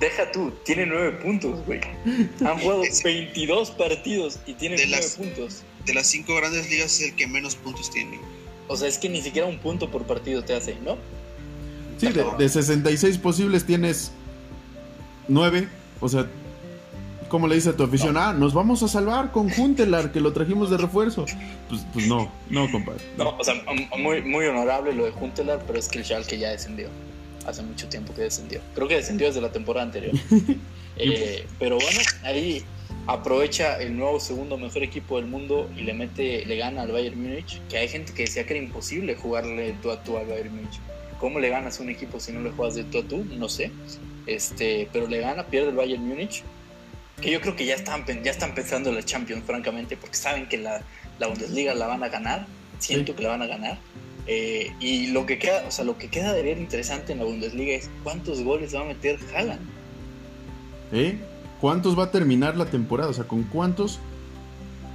Deja tú, tiene nueve puntos, güey. Han jugado Es- 22 partidos y nueve las- puntos. De las cinco grandes ligas es el que menos puntos tiene. O sea, es que ni siquiera un punto por partido te hace, ¿no? Sí, de, de 66 posibles tienes 9. O sea, ¿cómo le dice a tu afición? Ah, nos vamos a salvar con Juntelar, que lo trajimos de refuerzo. Pues, pues no, no, compadre. No, o sea, muy, muy honorable lo de Juntelar, pero es que el Schalke ya descendió. Hace mucho tiempo que descendió. Creo que descendió desde la temporada anterior. Eh, pero bueno, ahí aprovecha el nuevo segundo mejor equipo del mundo y le mete, le gana al Bayern Múnich, que hay gente que decía que era imposible jugarle tú a tú al Bayern Múnich. ¿Cómo le ganas a un equipo si no le juegas de tú a tú? No sé. Este, pero le gana, pierde el Bayern Múnich, que yo creo que ya están, ya están pensando en la Champions, francamente, porque saben que la, la Bundesliga la van a ganar, siento Sí. que la van a ganar. Eh, y lo que queda, o sea, lo que queda de ver interesante en la Bundesliga es cuántos goles va a meter Haaland. ¿Eh? ¿Cuántos va a terminar la temporada? O sea, ¿con cuántos?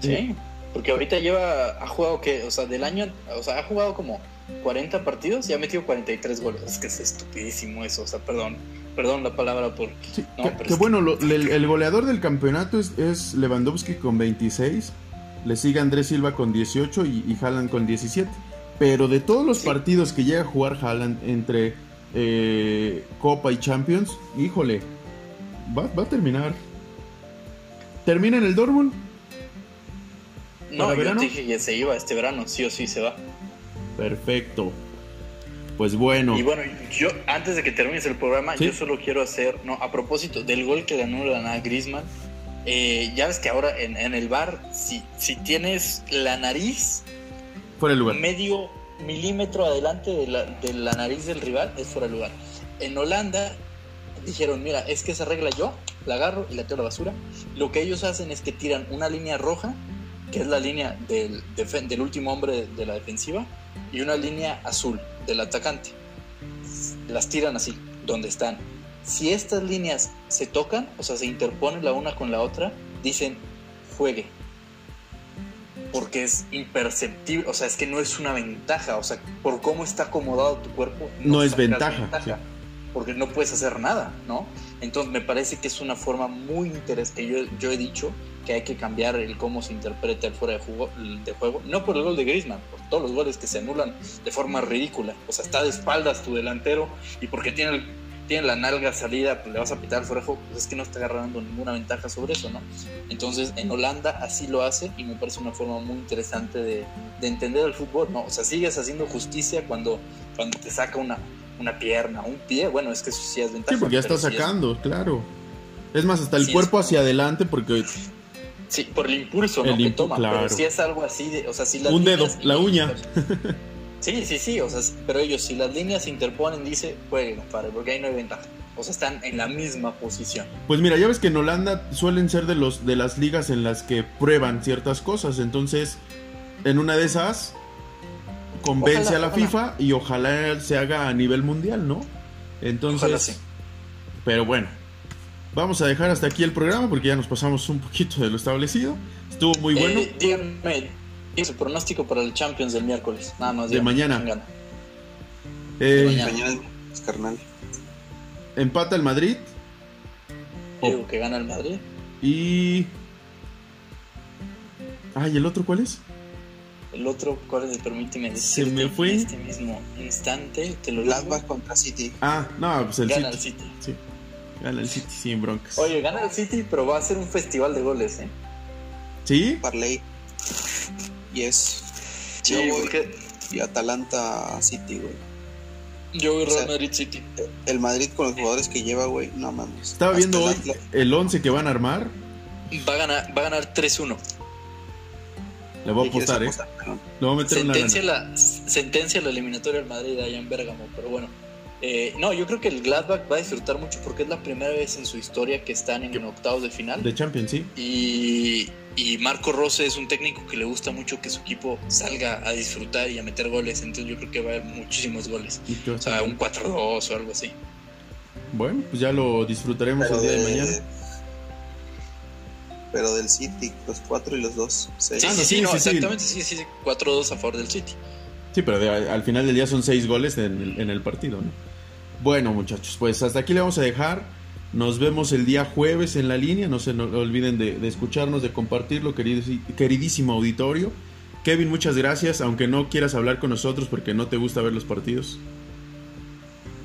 Sí, porque ahorita lleva, ha jugado que, o sea, del año, o sea, ha jugado como 40 partidos y ha metido 43 goles. Es que es estupidísimo eso, o sea, perdón, perdón la palabra por... Sí, No, que, pero que es- bueno, lo- el, el goleador del campeonato es, es Lewandowski con 26, le sigue Andrés Silva con 18 y, y Haaland con 17. Pero de todos los Sí. partidos que llega a jugar Haaland entre eh, Copa y Champions, híjole, va, va a terminar. ¿Termina en el Dortmund? No, ¿Para yo dije que se iba este verano, sí o sí se va. Perfecto. Pues bueno, Y bueno, yo, antes de que termines el programa, Sí. yo solo quiero hacer, no, a propósito del gol que ganó a Griezmann, eh, ya ves que ahora en, en el bar, si, si tienes la nariz fuera lugar. medio milímetro adelante de la, de la nariz del rival, es fuera de lugar. En Holanda dijeron, mira, es que esa regla yo la agarro y la tiro a la basura. Lo que ellos hacen es que tiran una línea roja, que es la línea del, del último hombre de, la defensiva, y una línea azul del atacante. Las tiran así, donde están. Si estas líneas se tocan, o sea, se interponen la una con la otra, dicen juegue. Porque es imperceptible, o sea, es que no es una ventaja, o sea, por cómo está acomodado tu cuerpo. No es sacas ventaja, sí. Porque no puedes hacer nada, ¿no? Entonces me parece que es una forma muy interesante. Yo, yo he dicho que hay que cambiar el cómo se interpreta el fuera de juego, de juego, no por el gol de Griezmann, por todos los goles que se anulan de forma ridícula. O sea, está de espaldas tu delantero y porque tiene, el- tiene la nalga salida, pues le vas a pitar el fuera pues es que no está agarrando ninguna ventaja sobre eso, ¿no? Entonces en Holanda así lo hace y me parece una forma muy interesante de, de entender el fútbol, ¿no? O sea, sigues haciendo justicia cuando, cuando te saca una, una pierna, un pie, bueno, es que eso sí es ventaja. Sí, porque ya está sí es- sacando, claro. Es más, hasta el Sí, cuerpo es- hacia adelante porque Sí, por el impulso, ¿no? El que impu- toma. claro. Pero si es algo así de, o sea, si las Un dedo, la uña. Sí, sí, sí, o sea, pero ellos si las líneas se interponen, dice, juegue, compadre, porque ahí no hay ventaja. O sea, están en la misma posición. Pues mira, ya ves que en Holanda suelen ser de los de las ligas en las que prueban ciertas cosas, entonces en una de esas convence Ojalá, a la ojalá. FIFA y ojalá se haga a nivel mundial, ¿no? Entonces, Ojalá sí. pero bueno, vamos a dejar hasta aquí el programa porque ya nos pasamos un poquito de lo establecido. Estuvo muy bueno. Eh, díganme, ¿y su pronóstico para el Champions del miércoles? Nada más. De díganme, mañana. Eh, mañana. Mañana es carnal. empata el Madrid Digo que gana el Madrid. y Ay, ¿el otro cuál es? El otro, ¿cuál es? Permíteme Se decirte me fue. en este mismo instante. Te lo. Gladbach contra City. Ah, no, pues el Gana el City. City. Sí. Gana el City sin broncas. Oye, gana el City, pero va a ser un festival de goles, ¿eh? ¿Sí? Parley. Y es. Sí, yo voy porque y Atalanta City, güey. yo voy O sea, Real Madrid City. El Madrid con los jugadores que lleva, güey, no mames. Estaba Hasta viendo el hoy el 11 que van a armar. Va a ganar, va a ganar 3-1. Le voy a ¿Qué quieres apostar, ¿eh? apostar? Le voy a meter una Sentencia lana. la, sentencia la eliminatoria del Madrid allá en Bérgamo, pero bueno. Eh, no, yo creo que el Gladbach va a disfrutar mucho porque es la primera vez en su historia que están en octavos de final. De Champions, sí. Y, y Marco Rose es un técnico que le gusta mucho que su equipo salga a disfrutar y a meter goles. Entonces yo creo que va a haber muchísimos goles. ¿Y qué va a O sea, un 4-2 o algo así. Bueno, pues ya lo disfrutaremos Pero el día de de- mañana. Pero del City, los cuatro y los dos. Sí, sí, sí, no, exactamente, sí, sí, 4-2 a favor del City. Sí, pero al final del día son seis goles en el, partido, ¿no? Bueno, muchachos, pues hasta aquí le vamos a dejar. Nos vemos el día jueves en la línea. No se olviden de, escucharnos, de compartirlo, queridísimo auditorio. Kevin, muchas gracias, aunque no quieras hablar con nosotros porque no te gusta ver los partidos.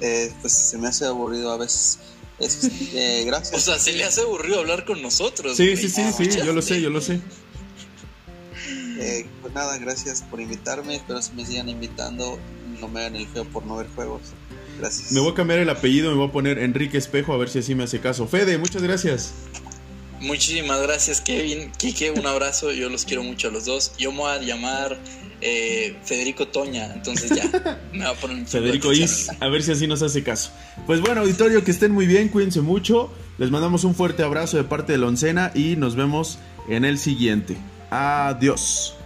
Eh, pues se me hace aburrido a veces. Eh, gracias. O sea, se le hace aburrido hablar con nosotros. Sí, sí, sí, sí, yo lo sé, yo lo sé. Eh, pues nada, gracias por invitarme. Espero que me sigan invitando. No me hagan el feo por no ver juegos. Gracias. Me voy a cambiar el apellido, me voy a poner Enrique Espejo a ver si así me hace caso. Fede, muchas gracias. Muchísimas gracias, Kevin. Kike, un abrazo. Yo los quiero mucho a los dos. Yo me voy a llamar eh, Federico Toña, entonces ya me va a poner Federico Is, a ver si así nos hace caso. Pues bueno, auditorio, que estén muy bien, cuídense mucho. Les mandamos un fuerte abrazo de parte de la oncena y nos vemos en el siguiente. Adiós.